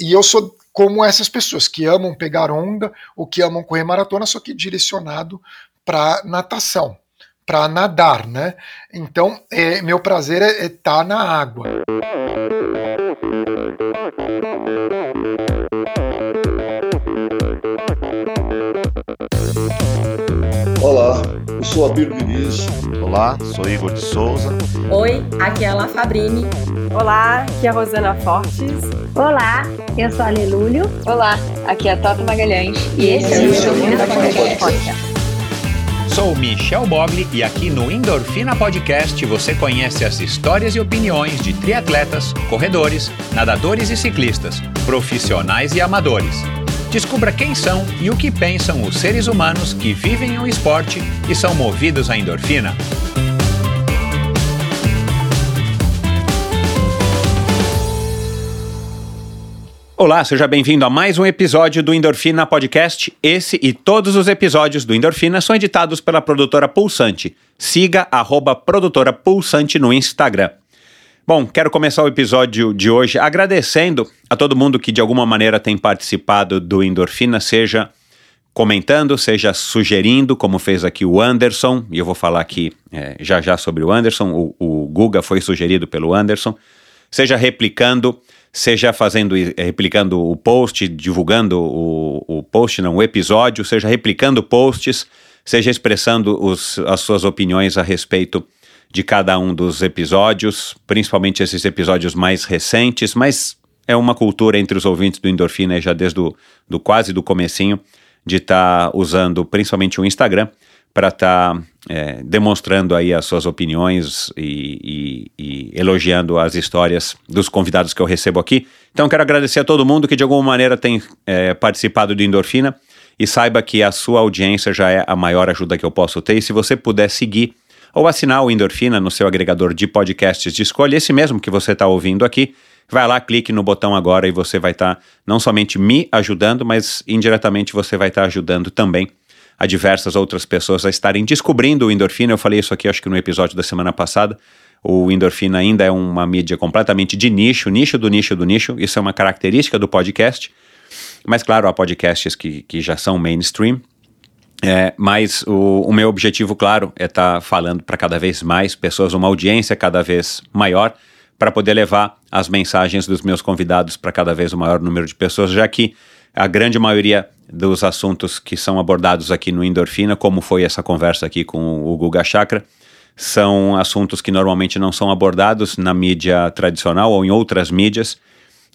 e eu sou como essas pessoas que amam pegar onda ou que amam correr maratona, só que direcionado para natação, para nadar, né? Então, é, meu prazer é estar tá na água. Sou Abir Diniz. Olá, sou Igor de Souza. Oi, aqui é a La Fabrini. Olá, aqui é a Rosana Fortes. Olá, eu sou a Lelúlio. Olá, aqui é a Tata Magalhães. E esse é o Endorfina Podcast. Sou Michel Bogli e aqui no Endorfina Podcast você conhece as histórias e opiniões de triatletas, corredores, nadadores e ciclistas, profissionais e amadores Descubra quem são e o que pensam os seres humanos que vivem o esporte e são movidos à endorfina. Olá, seja bem-vindo a mais um episódio do Endorfina Podcast. Esse e todos os episódios do Endorfina são editados pela produtora Pulsante. Siga a produtora Pulsante no Instagram. Bom, quero começar o episódio de hoje agradecendo a todo mundo que de alguma maneira tem participado do Endorfina, seja comentando, seja sugerindo, como fez aqui o Anderson, e eu vou falar aqui é, já já sobre o Anderson, o, o Guga foi sugerido pelo Anderson, seja replicando, seja fazendo, replicando o post, divulgando o, o post, não, o episódio, seja replicando posts, seja expressando os, as suas opiniões a respeito de cada um dos episódios, principalmente esses episódios mais recentes, mas é uma cultura entre os ouvintes do Endorfina já desde o do quase do comecinho de estar tá usando principalmente o Instagram para estar tá, é, demonstrando aí as suas opiniões e, e, e, elogiando as histórias dos convidados que eu recebo aqui. Então quero agradecer a todo mundo que de alguma maneira tem é, participado do Endorfina e saiba que a sua audiência já é a maior ajuda que eu posso ter e se você puder seguir ou assinar o Endorfina no seu agregador de podcasts de escolha, esse mesmo que você está ouvindo aqui. Vai lá, clique no botão agora e você vai estar tá não somente me ajudando, mas indiretamente você vai estar tá ajudando também a diversas outras pessoas a estarem descobrindo o Endorfina. Eu falei isso aqui, acho que no episódio da semana passada. O Endorfina ainda é uma mídia completamente de nicho, nicho do nicho do nicho. Isso é uma característica do podcast. Mas, claro, há podcasts que, que já são mainstream é, mas o, o, meu objetivo, claro, é estar tá falando para cada vez mais pessoas, uma audiência cada vez maior, para poder levar as mensagens dos meus convidados para cada vez o maior número de pessoas, já que a grande maioria dos assuntos que são abordados aqui no Endorfina, como foi essa conversa aqui com o Guga Chakra, são assuntos que normalmente não são abordados na mídia tradicional ou em outras mídias.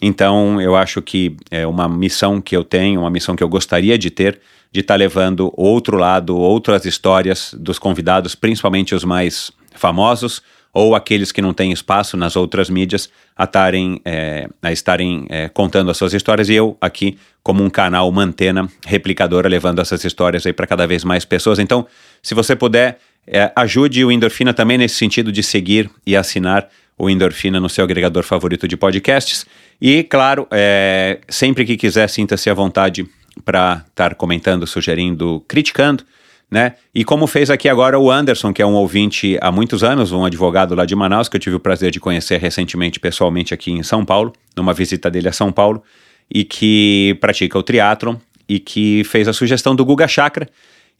Então, eu acho que é uma missão que eu tenho, uma missão que eu gostaria de ter, de estar tá levando outro lado, outras histórias dos convidados, principalmente os mais famosos ou aqueles que não têm espaço nas outras mídias a, tarem, é, a estarem é, contando as suas histórias e eu aqui como um canal, uma antena replicadora levando essas histórias aí para cada vez mais pessoas. Então, se você puder, é, ajude o Endorfina também nesse sentido de seguir e assinar o Endorfina no seu agregador favorito de podcasts. E, claro, é, sempre que quiser, sinta-se à vontade para estar comentando, sugerindo, criticando, né? E como fez aqui agora o Anderson, que é um ouvinte há muitos anos, um advogado lá de Manaus, que eu tive o prazer de conhecer recentemente pessoalmente aqui em São Paulo, numa visita dele a São Paulo, e que pratica o triatlon e que fez a sugestão do Guga Chakra.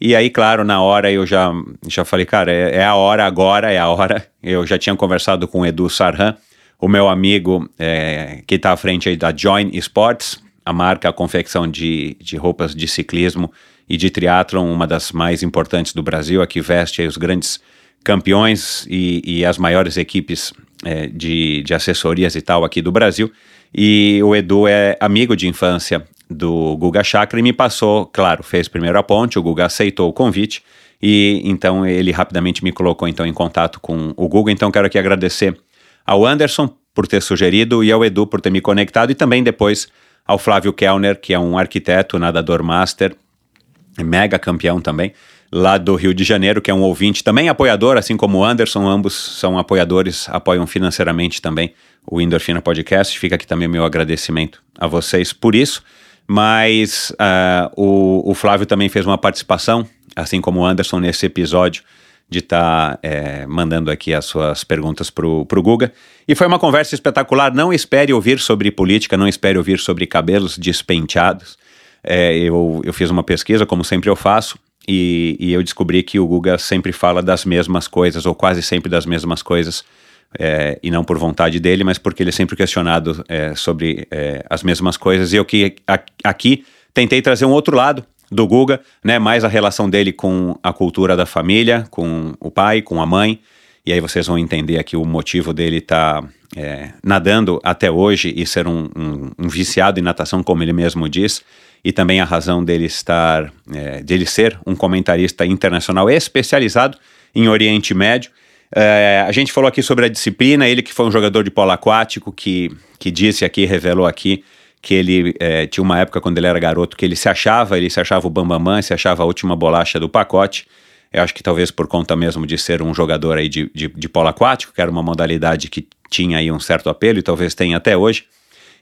E aí, claro, na hora eu já, já falei, cara, é, é a hora agora, é a hora. Eu já tinha conversado com o Edu Sarhan, o meu amigo é, que está à frente aí da Join Sports, a marca, a confecção de, de roupas de ciclismo e de triatlon, uma das mais importantes do Brasil, a que veste os grandes campeões e, e as maiores equipes é, de, de assessorias e tal aqui do Brasil. E o Edu é amigo de infância do Guga Chakra e me passou, claro, fez primeiro a ponte, o Guga aceitou o convite e então ele rapidamente me colocou então em contato com o Guga. Então quero aqui agradecer ao Anderson por ter sugerido e ao Edu por ter me conectado e também depois ao Flávio Kellner, que é um arquiteto, nadador master, mega campeão também, lá do Rio de Janeiro, que é um ouvinte, também apoiador, assim como o Anderson, ambos são apoiadores, apoiam financeiramente também o Endorfina Podcast. Fica aqui também meu agradecimento a vocês por isso. Mas uh, o, o Flávio também fez uma participação, assim como o Anderson, nesse episódio de estar tá, é, mandando aqui as suas perguntas para o Guga. E foi uma conversa espetacular. Não espere ouvir sobre política, não espere ouvir sobre cabelos despenteados. É, eu, eu fiz uma pesquisa, como sempre eu faço, e, e, eu descobri que o Guga sempre fala das mesmas coisas, ou quase sempre das mesmas coisas, é, e não por vontade dele, mas porque ele é sempre questionado é, sobre é, as mesmas coisas. E eu que aqui tentei trazer um outro lado do Guga, né, mais a relação dele com a cultura da família, com o pai, com a mãe, e aí vocês vão entender aqui o motivo dele estar tá, é, nadando até hoje e ser um, um, um, viciado em natação, como ele mesmo diz, e também a razão dele estar, é, dele ser um comentarista internacional especializado em Oriente Médio. É, a gente falou aqui sobre a disciplina, ele que foi um jogador de polo aquático, que, que disse aqui, revelou aqui, que ele é, tinha uma época quando ele era garoto que ele se achava, ele se achava o bambamã, se achava a última bolacha do pacote. Eu acho que talvez por conta mesmo de ser um jogador aí de, de, de polo aquático, que era uma modalidade que tinha aí um certo apelo e talvez tenha até hoje.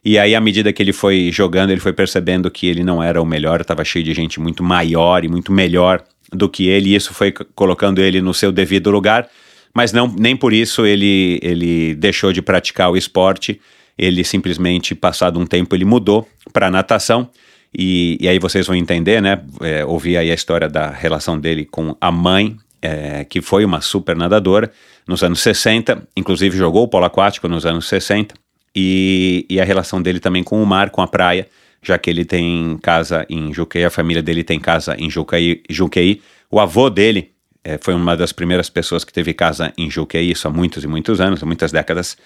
E aí, à medida que ele foi jogando, ele foi percebendo que ele não era o melhor, estava cheio de gente muito maior e muito melhor do que ele, e isso foi colocando ele no seu devido lugar, mas não nem por isso ele, ele deixou de praticar o esporte ele simplesmente, passado um tempo, ele mudou para natação. E, e, aí vocês vão entender, né? É, ouvir aí a história da relação dele com a mãe, é, que foi uma super nadadora nos anos 60, inclusive jogou o polo aquático nos anos 60, e, e a relação dele também com o mar, com a praia, já que ele tem casa em Juqueí, a família dele tem casa em Juqueí. Juqueí. O avô dele é, foi uma das primeiras pessoas que teve casa em Juqueí, isso há muitos e muitos anos, muitas décadas.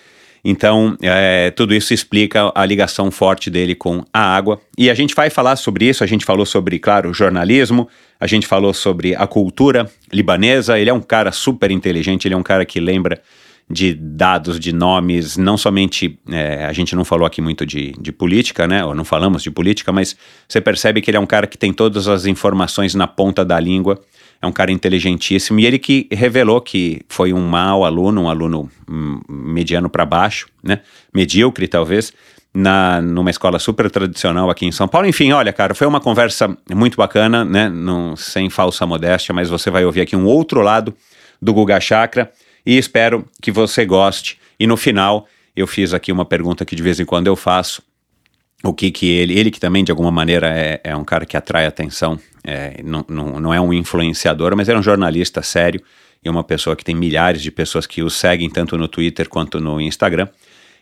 Então, é, tudo isso explica a ligação forte dele com a água. E a gente vai falar sobre isso. A gente falou sobre, claro, jornalismo, a gente falou sobre a cultura libanesa. Ele é um cara super inteligente, ele é um cara que lembra de dados, de nomes, não somente. É, a gente não falou aqui muito de, de política, né? Ou não falamos de política, mas você percebe que ele é um cara que tem todas as informações na ponta da língua é um cara inteligentíssimo. E ele que revelou que foi um mau aluno, um aluno hum, mediano para baixo, né? Medíocre, talvez, na, numa escola super tradicional aqui em São Paulo. Enfim, olha, cara, foi uma conversa muito bacana, né? Não, sem falsa modéstia, mas você vai ouvir aqui um outro lado do Guga Chakra e espero que você goste. E no final, eu fiz aqui uma pergunta que de vez em quando eu faço. O que que ele, ele que também de alguma maneira é, é um cara que atrai atenção é, não, não, não é um influenciador, mas é um jornalista sério e uma pessoa que tem milhares de pessoas que o seguem tanto no Twitter quanto no Instagram.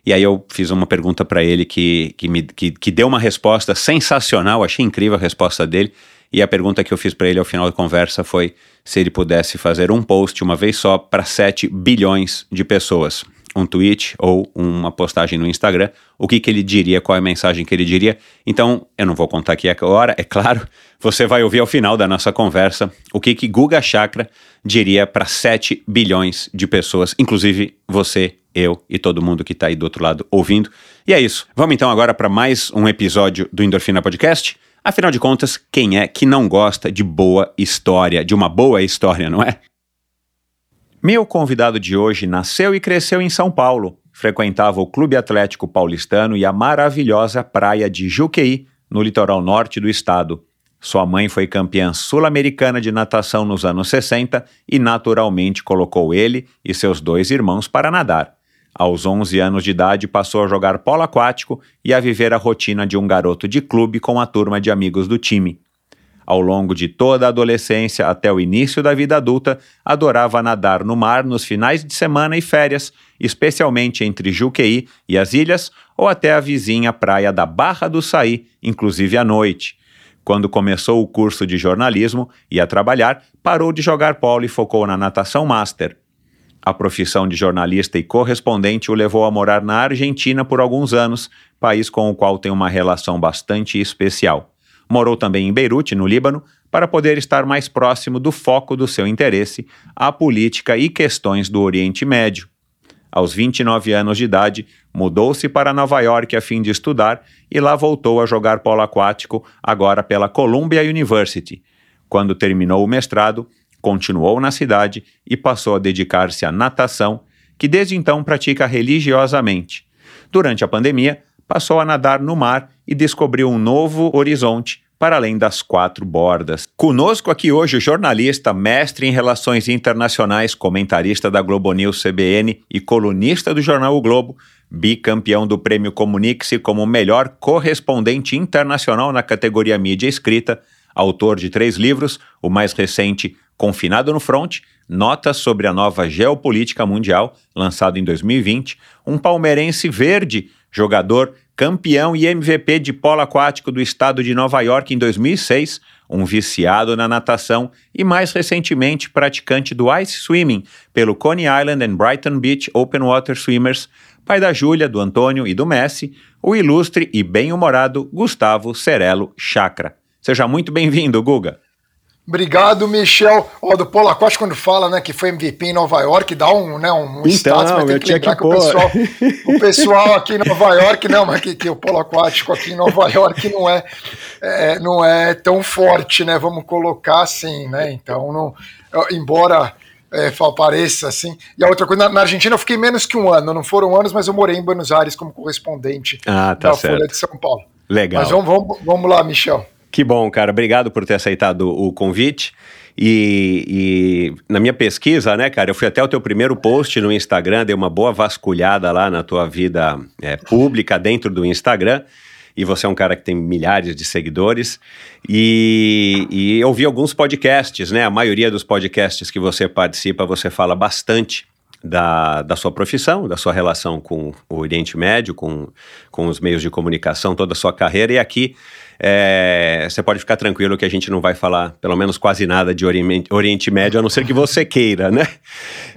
E aí eu fiz uma pergunta para ele que, que, me, que, que deu uma resposta sensacional, achei incrível a resposta dele. E a pergunta que eu fiz para ele ao final da conversa foi se ele pudesse fazer um post uma vez só para 7 bilhões de pessoas um tweet ou uma postagem no Instagram, o que, que ele diria, qual é a mensagem que ele diria. Então, eu não vou contar aqui agora, é claro, você vai ouvir ao final da nossa conversa o que, que Guga Chakra diria para 7 bilhões de pessoas, inclusive você, eu e todo mundo que está aí do outro lado ouvindo. E é isso. Vamos então agora para mais um episódio do Endorfina Podcast. Afinal de contas, quem é que não gosta de boa história, de uma boa história, não é? Meu convidado de hoje nasceu e cresceu em São Paulo. Frequentava o Clube Atlético Paulistano e a maravilhosa praia de Juqueí, no litoral norte do estado. Sua mãe foi campeã sul-americana de natação nos anos 60 e naturalmente colocou ele e seus dois irmãos para nadar. Aos 11 anos de idade, passou a jogar polo aquático e a viver a rotina de um garoto de clube com a turma de amigos do time. Ao longo de toda a adolescência até o início da vida adulta, adorava nadar no mar nos finais de semana e férias, especialmente entre Juqueí e as ilhas, ou até a vizinha praia da Barra do Saí, inclusive à noite. Quando começou o curso de jornalismo e a trabalhar, parou de jogar polo e focou na natação master. A profissão de jornalista e correspondente o levou a morar na Argentina por alguns anos, país com o qual tem uma relação bastante especial. Morou também em Beirute, no Líbano, para poder estar mais próximo do foco do seu interesse, a política e questões do Oriente Médio. Aos 29 anos de idade, mudou-se para Nova York a fim de estudar e lá voltou a jogar polo aquático, agora pela Columbia University. Quando terminou o mestrado, continuou na cidade e passou a dedicar-se à natação, que desde então pratica religiosamente. Durante a pandemia, passou a nadar no mar e descobriu um novo horizonte, para além das quatro bordas. Conosco aqui hoje o jornalista, mestre em relações internacionais, comentarista da Globo News CBN e colunista do jornal O Globo, bicampeão do Prêmio Comunique-se como melhor correspondente internacional na categoria mídia escrita, autor de três livros, o mais recente, Confinado no Front, Notas sobre a Nova Geopolítica Mundial, lançado em 2020, um palmeirense verde, jogador, campeão e MVP de polo aquático do estado de Nova York em 2006, um viciado na natação e mais recentemente praticante do ice swimming pelo Coney Island and Brighton Beach Open Water Swimmers, pai da Júlia, do Antônio e do Messi, o ilustre e bem-humorado Gustavo Cerelo Chakra. Seja muito bem-vindo, Guga. Obrigado, Michel. Ó, do Polo Aquático, quando fala né, que foi MVP em Nova York, dá um, né, um então, status, mas tem que lembrar que, que, o, pessoal, o pessoal aqui em Nova York, não, mas que, que o Polo Aquático aqui em Nova York não é, é, não é tão forte, né? Vamos colocar assim, né? Então, não, embora é, pareça assim. E a outra coisa, na, na, Argentina eu fiquei menos que um ano, não foram anos, mas eu morei em Buenos Aires como correspondente ah, tá da certo. Folha de São Paulo. Legal. Mas vamos, vamos, vamos lá, Michel. Que bom, cara. Obrigado por ter aceitado o convite. E, e, na minha pesquisa, né, cara, eu fui até o teu primeiro post no Instagram, dei uma boa vasculhada lá na tua vida é, pública dentro do Instagram. E você é um cara que tem milhares de seguidores. E, e eu vi alguns podcasts, né? A maioria dos podcasts que você participa, você fala bastante da, da sua profissão, da sua relação com o Oriente Médio, com, com os meios de comunicação, toda a sua carreira. E aqui é, você pode ficar tranquilo que a gente não vai falar, pelo menos quase nada de Oriente, Médio, a não ser que você queira, né?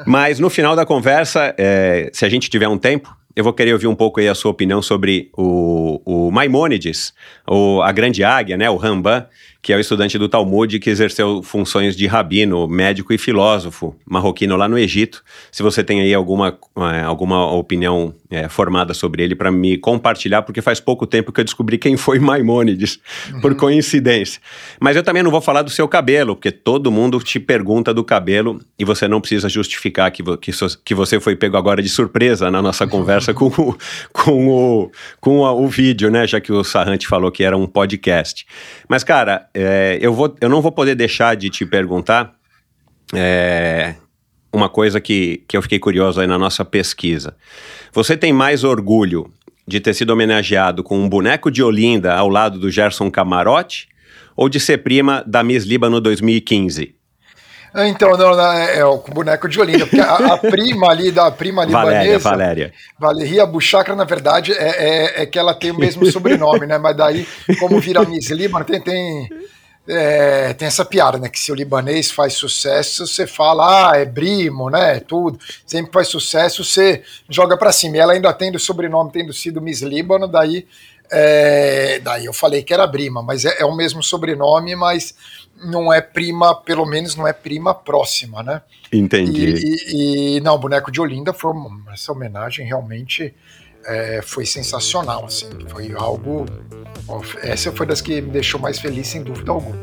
Mas no final da conversa, é, se a gente tiver um tempo, eu vou querer ouvir um pouco aí a sua opinião sobre o, o Maimônides, o, a grande águia, né, o Rambam, que é o estudante do Talmud que exerceu funções de rabino, médico e filósofo marroquino lá no Egito. Se você tem aí alguma, é, alguma opinião é, formada sobre ele para me compartilhar, porque faz pouco tempo que eu descobri quem foi Maimônides, uhum. por coincidência. Mas eu também não vou falar do seu cabelo, porque todo mundo te pergunta do cabelo e você não precisa justificar que, que, que você foi pego agora de surpresa na nossa conversa com, o, com, o, com o, o vídeo, né? Já que o Sarrante falou que era um podcast. Mas, cara, é, eu, vou, eu não vou poder deixar de te perguntar é, uma coisa que, que eu fiquei curioso aí na nossa pesquisa. Você tem mais orgulho de ter sido homenageado com um boneco de Olinda ao lado do Gerson Camarote ou de ser prima da Miss Líbano 2015? Então, não, não é, é, o boneco de Olinda, porque a, a prima ali da prima libanesa, Valéria, Valéria. Buchacra, na verdade, é, é, é, que ela tem o mesmo sobrenome, né? Mas daí, como vira Miss Líbano, tem, tem, é, tem essa piada, né? Que se o libanês faz sucesso, você fala, ah, é primo, né? Tudo. Sempre faz sucesso, você joga para cima. E ela ainda tendo o sobrenome, tendo sido Miss Líbano, daí, é, daí eu falei que era prima, mas é, é o mesmo sobrenome, mas não é prima, pelo menos não é prima próxima, né? Entendi. E, e, e não, Boneco de Olinda foi uma, essa homenagem realmente é, foi sensacional, assim, foi algo. Essa foi das que me deixou mais feliz, sem dúvida alguma.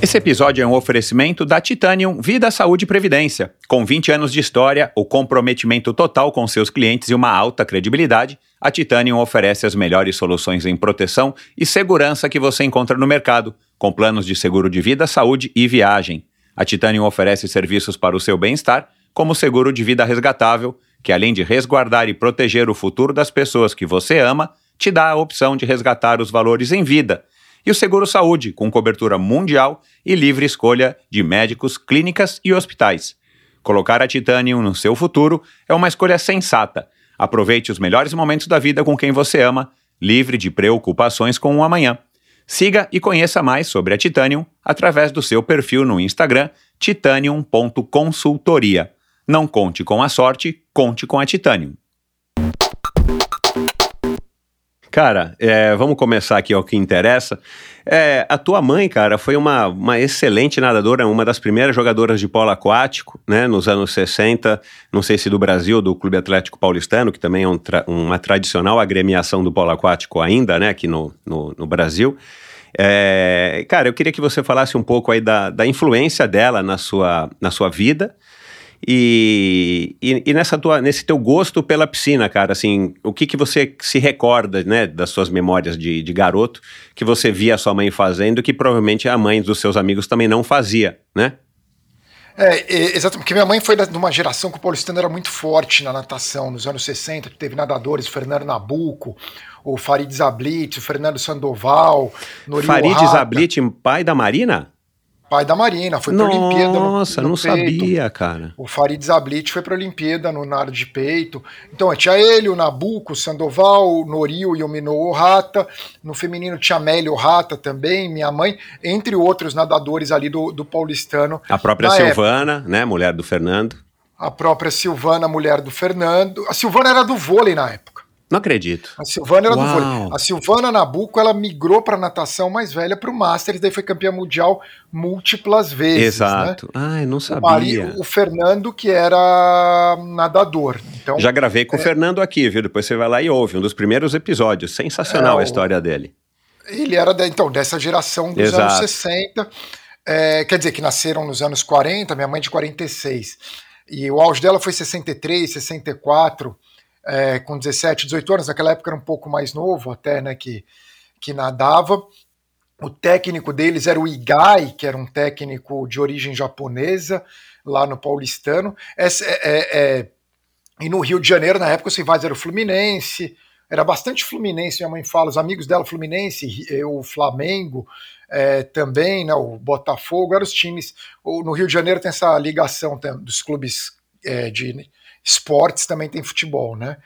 Esse episódio é um oferecimento da Titanium Vida, Saúde e Previdência. Com 20 anos de história, o comprometimento total com seus clientes e uma alta credibilidade, a Titanium oferece as melhores soluções em proteção e segurança que você encontra no mercado, com planos de seguro de vida, saúde e viagem. A Titanium oferece serviços para o seu bem-estar, como seguro de vida resgatável, que além de resguardar e proteger o futuro das pessoas que você ama, te dá a opção de resgatar os valores em vida e o Seguro Saúde, com cobertura mundial e livre escolha de médicos, clínicas e hospitais. Colocar a Titanium no seu futuro é uma escolha sensata. Aproveite os melhores momentos da vida com quem você ama, livre de preocupações com o amanhã. Siga e conheça mais sobre a Titanium através do seu perfil no Instagram titanium.consultoria. Não conte com a sorte, conte com a Titanium. Cara, é, vamos começar aqui ao que interessa. É, a tua mãe, cara, foi uma, uma excelente nadadora, uma das primeiras jogadoras de polo aquático, né, nos anos 60, não sei se do Brasil, do Clube Atlético Paulistano, que também é um tra uma tradicional agremiação do polo aquático ainda, né, aqui no, no, no Brasil. É, cara, eu queria que você falasse um pouco aí da, da influência dela na sua, na sua vida E, e, e, nessa tua, nesse teu gosto pela piscina, cara, assim, o que que você se recorda, né, das suas memórias de, de garoto, que você via a sua mãe fazendo, que provavelmente a mãe dos seus amigos também não fazia, né? É, exatamente, porque minha mãe foi de uma geração que o paulistano era muito forte na natação, nos anos 60, que teve nadadores, Fernando Nabuco, o Farid Zablit, o Fernando Sandoval, Norio Farid Zablit, pai da Marina? Pai da Marina, foi para a Olimpíada. Nossa, não peito. sabia, cara. O Farid Zablit foi para a Olimpíada no nado de peito. Então tinha ele, o Nabuco, o Sandoval, o Norio e o Minoo Rata. No feminino tinha Mélio Rata também, minha mãe, entre outros nadadores ali do, do paulistano. A própria Silvana, época. né, mulher do Fernando. A própria Silvana, mulher do Fernando. A Silvana era do vôlei na época. Não acredito. A Silvana era Uau. do vôlei. A Silvana Nabuco, ela migrou para natação mais velha para o Masters, daí foi campeã mundial múltiplas vezes. Né? Exato. Né? Ai, não sabia. O, o, Fernando, que era nadador. Então, Já gravei com é... o Fernando aqui, viu? Depois você vai lá e ouve. Um dos primeiros episódios. Sensacional é, a história dele. Ele era, então, dessa geração dos Exato. anos 60. É, quer dizer, que nasceram nos anos 40, minha mãe de 46. E o auge dela foi 63, 64 é, com 17, 18 anos, naquela época era um pouco mais novo até, né, que, que nadava. O técnico deles era o Igai, que era um técnico de origem japonesa, lá no paulistano. É, é, é, e no Rio de Janeiro, na época, o vai era o Fluminense, era bastante Fluminense, minha mãe fala, os amigos dela, Fluminense, o Flamengo é, também, né, o Botafogo, eram os times. no Rio de Janeiro tem essa ligação tem, dos clubes é, de esportes também tem futebol, né?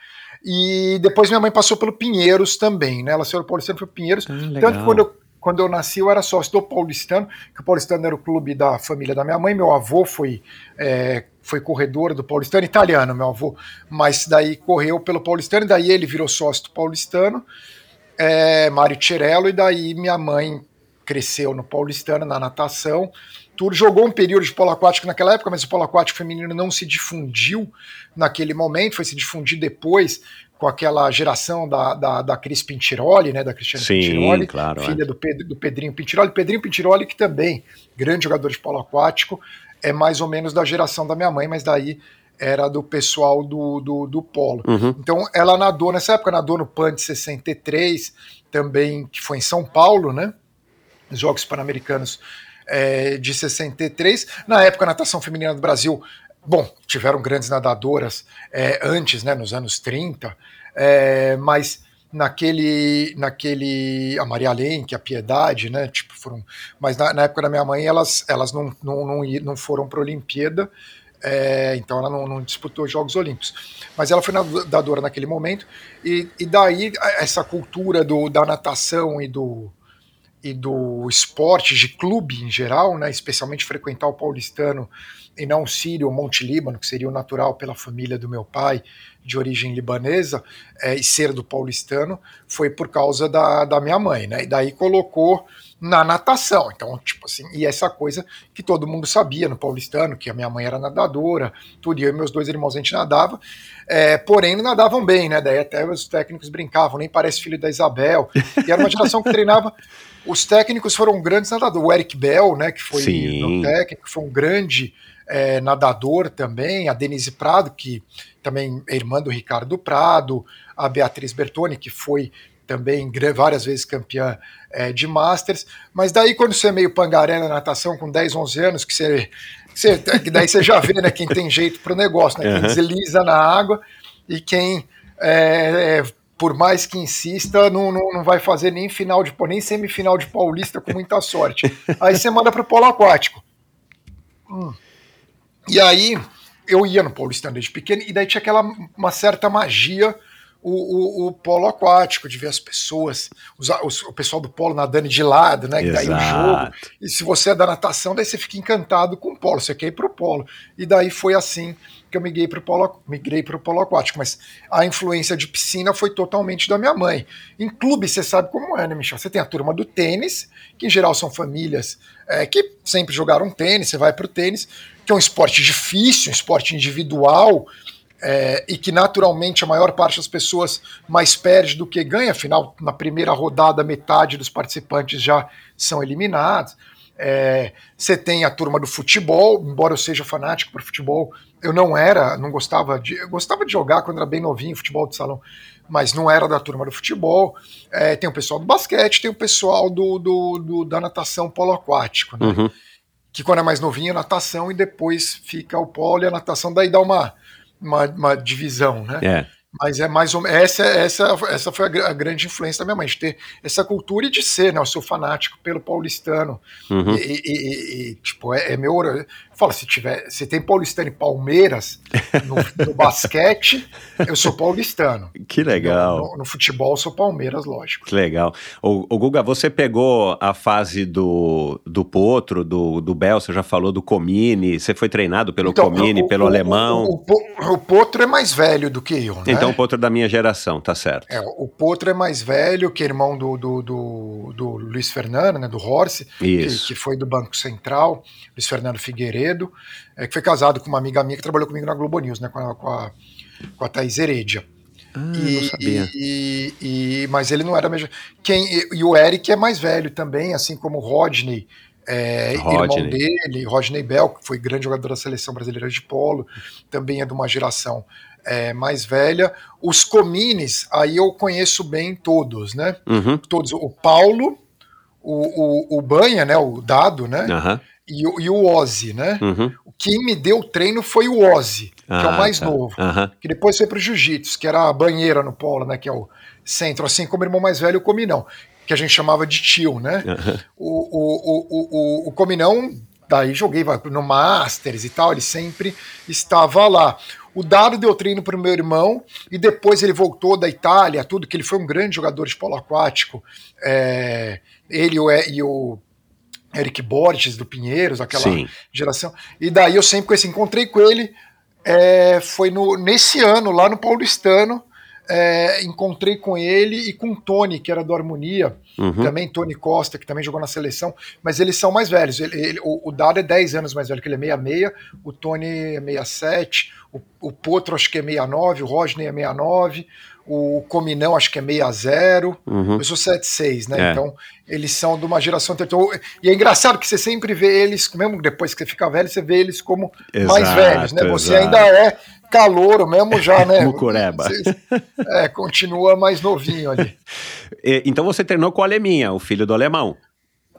E depois minha mãe passou pelo Pinheiros também, né? Ela saiu do Paulistano foi Pinheiros. Ah, tanto que quando eu, quando eu nasci, eu era sócio do Paulistano, que o Paulistano era o clube da família da minha mãe. Meu avô foi, é, foi corredor do Paulistano, italiano, meu avô, mas daí correu pelo Paulistano, e daí ele virou sócio do Paulistano, é, Mário Tirello, e daí minha mãe cresceu no Paulistano, na natação, tudo. Jogou um período de polo aquático naquela época, mas o polo aquático feminino não se difundiu naquele momento, foi se difundir depois com aquela geração da, da, da Cris Pintiroli, né, da Cristiane Sim, Pintiroli, claro, filha é. do, Pedro, do Pedrinho Pintiroli. Pedrinho Pintiroli, que também, grande jogador de polo aquático, é mais ou menos da geração da minha mãe, mas daí era do pessoal do, do, do polo. Uhum. Então ela nadou, nessa época nadou no PAN de 63, também, que foi em São Paulo, né, os Jogos Pan-Americanos é, de 63. Na época, a natação feminina do Brasil, bom, tiveram grandes nadadoras é, antes, né, nos anos 30, é, mas naquele, naquele a Maria Lenk, a Piedade, né, tipo, foram, mas na, na, época da minha mãe elas, elas não, não, não, não foram para a Olimpíada, é, então ela não, não, disputou Jogos Olímpicos. Mas ela foi nadadora naquele momento, e, e daí essa cultura do, da natação e do, e do esporte de clube em geral, né, especialmente frequentar o paulistano e não o Sírio ou Monte Líbano, que seria o natural pela família do meu pai, de origem libanesa, é, e ser do paulistano, foi por causa da, da minha mãe, né? E daí colocou na natação. Então, tipo assim, e essa coisa que todo mundo sabia no paulistano, que a minha mãe era nadadora, tudo, e eu e meus dois irmãos a gente nadava, é, porém nadavam bem, né? Daí até os técnicos brincavam, nem parece filho da Isabel. E era uma geração que treinava. Os técnicos foram grandes nadadores. O Eric Bell, né, que foi Sim. técnico, foi um grande é, nadador também. A Denise Prado, que também é irmã do Ricardo Prado. A Beatriz Bertoni, que foi também várias vezes campeã é, de Masters, mas daí quando você é meio pangaré na natação com 10, 11 anos, que você, você que daí você já vê né, quem tem jeito para o negócio, né, quem uhum. desliza na água e quem, é, é, por mais que insista, não, não, não vai fazer nem final de nem semifinal de paulista com muita sorte. Aí você manda para o polo aquático. Hum. E aí eu ia no paulistano desde pequeno, e daí tinha aquela uma certa magia o, o, o, polo aquático, de ver as pessoas, os, os, o pessoal do polo nadando de lado, né? Daí o jogo. E se você é da natação, daí você fica encantado com o polo, você quer ir pro polo. E daí foi assim que eu migrei pro polo, migrei pro polo aquático. Mas a influência de piscina foi totalmente da minha mãe. Em clube, você sabe como é, né, Michel? Você tem a turma do tênis, que em geral são famílias é, que sempre jogaram tênis, você vai pro tênis, que é um esporte difícil, um esporte individual é, e que naturalmente a maior parte das pessoas mais perde do que ganha, afinal, na primeira rodada, metade dos participantes já são eliminados. É, você tem a turma do futebol, embora eu seja fanático por futebol, eu não era, não gostava de. Eu gostava de jogar quando era bem novinho, futebol de salão, mas não era da turma do futebol. É, tem o pessoal do basquete, tem o pessoal do, do, do da natação polo aquático, né? Uhum. Que quando é mais novinho é natação e depois fica o polo e a natação, daí dá uma, uma, uma divisão, né? É. Mas é mais ou menos. Essa, essa, essa foi a, a, grande influência da minha mãe, de ter essa cultura e de ser, né? Eu sou fanático pelo paulistano. Uhum. E, e, e, tipo, é, é meu. Fala, se tiver. Se tem paulistano e Palmeiras no, no basquete, eu sou paulistano. Que legal. No, no, no, futebol, eu sou Palmeiras, lógico. Que legal. O, o, Guga, você pegou a fase do, do Potro, do, do Bel, você já falou do Comini, você foi treinado pelo então, Comini, o, pelo o, alemão. O, Potro é mais velho do que eu, né? Então o Potro é da minha geração, tá certo. É, o Potro é mais velho, que irmão do, do, do, do Luiz Fernando, né? Do Horse, que, que foi do Banco Central, Luiz Fernando Figueiredo Figueiredo, é, que foi casado com uma amiga minha que trabalhou comigo na Globo News, né, com a, com a, com a Thaís Heredia. Ah, e, não sabia. E, e, mas ele não era mesmo. Quem, e, e, o Eric é mais velho também, assim como o Rodney, é, Rodney. irmão dele, Rodney Bell, que foi grande jogador da seleção brasileira de polo, também é de uma geração é, mais velha. Os Comines, aí eu conheço bem todos, né? Uhum. Todos. O Paulo, o, o, o Banha, né? O Dado, né? Uhum e, e o Ozzy, né? Uhum. Quem me deu o treino foi o Ozzy, ah, que é o ah, mais tá. novo. Uhum. Que depois foi pro Jiu-Jitsu, que era a banheira no polo, né? Que é o centro, assim como o irmão mais velho, o Cominão, que a gente chamava de tio, né? Uhum. O, o, o, o, o Cominão, daí joguei no Masters e tal, ele sempre estava lá. O Dado deu treino para o meu irmão e depois ele voltou da Itália, tudo, que ele foi um grande jogador de polo aquático. É, ele e o Eric Borges do Pinheiros, aquela Sim. geração. E daí eu sempre conheci, encontrei com ele, é, foi no, nesse ano, lá no Paulistano, é, encontrei com ele e com o Tony, que era do Harmonia, uhum. também Tony Costa, que também jogou na seleção, mas eles são mais velhos. Ele, ele, o, o Dado é 10 anos mais velho, que ele é 66, o Tony é 67, o, o Potro acho que é 69, o Rodney é 69, o Cominão acho que é 60, uhum. eu sou 76, né? É. Então, eles são de uma geração anterior. E é engraçado que você sempre vê eles, mesmo depois que você fica velho, você vê eles como exato, mais velhos, né? Você exato. ainda é calouro mesmo já, né? Mucureba. é, continua mais novinho ali. então você treinou com o Aleminha, o filho do alemão.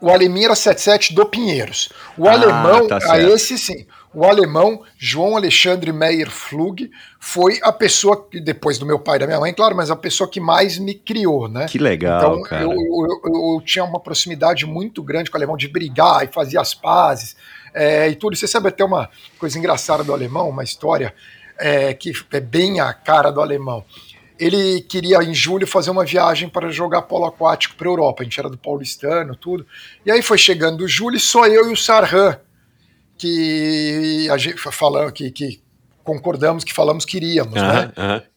O Aleminha era 77 do Pinheiros. O ah, alemão, tá a esse sim. O alemão João Alexandre Meyer Flug foi a pessoa que, depois do meu pai e da minha mãe, claro, mas a pessoa que mais me criou, né? Que legal. Então cara. Eu, eu, eu, eu, tinha uma proximidade muito grande com o alemão de brigar e fazer as pazes é, e tudo. Você sabe até uma coisa engraçada do alemão, uma história é, que é bem a cara do alemão. Ele queria, em julho, fazer uma viagem para jogar polo aquático para a Europa. A gente era do paulistano, tudo. E aí foi chegando julho e só eu e o Sarhan que a gente falando que, que concordamos que falamos que iríamos, né?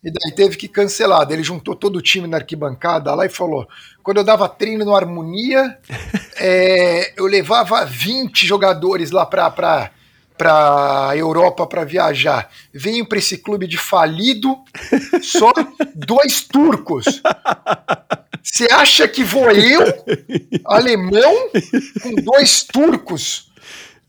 E daí teve que cancelar. Daí ele juntou todo o time na arquibancada lá e falou: quando eu dava treino no Harmonia, é, eu levava 20 jogadores lá para para Europa para viajar. Venho para esse clube de falido, só dois turcos. Você acha que vou eu, alemão, com dois turcos?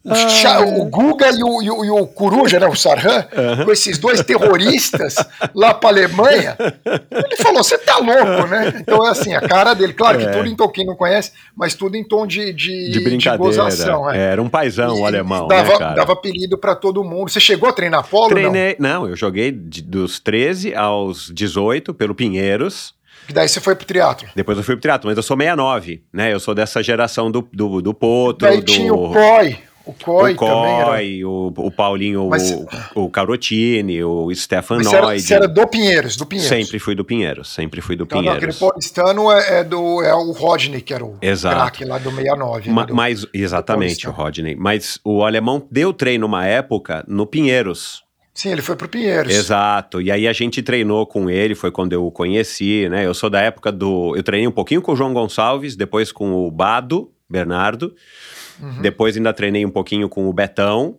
Ah, o Guga e o, e, o, e o, Coruja, né, o Sarhan, com esses dois terroristas lá para Alemanha. Ele falou: você tá louco, né? Então é assim, a cara dele, claro que é. tudo em tom, quem não conhece, mas tudo em tom de, de, de brincadeira. De gozação, é. Era um paizão o alemão. Dava, né, dava apelido para todo mundo. Você chegou a treinar polo? Treinei, não? não, eu joguei de, dos 13 aos 18 pelo Pinheiros. E daí você foi pro triatlo. Depois eu fui pro triatlo, mas eu sou 69, né? Eu sou dessa geração do, do, do Potro. Daí do... tinha o COI. O Coy, o Coy também era... o, o Paulinho, Mas, o, o Carotini, o Stefan Mas Noid. Você era, do Pinheiros, do Pinheiros. Sempre fui do Pinheiros, sempre fui do então, Pinheiros. Não, aquele paulistano é, é, do, é o Rodney, que era o craque lá do 69. Ma, né, do, mas, exatamente, o Rodney. Mas o alemão deu treino uma época no Pinheiros. Sim, ele foi pro Pinheiros. Exato. E aí a gente treinou com ele, foi quando eu o conheci, né? Eu sou da época do. Eu treinei um pouquinho com o João Gonçalves, depois com o Bado, Bernardo. Uhum. Depois ainda treinei um pouquinho com o Betão.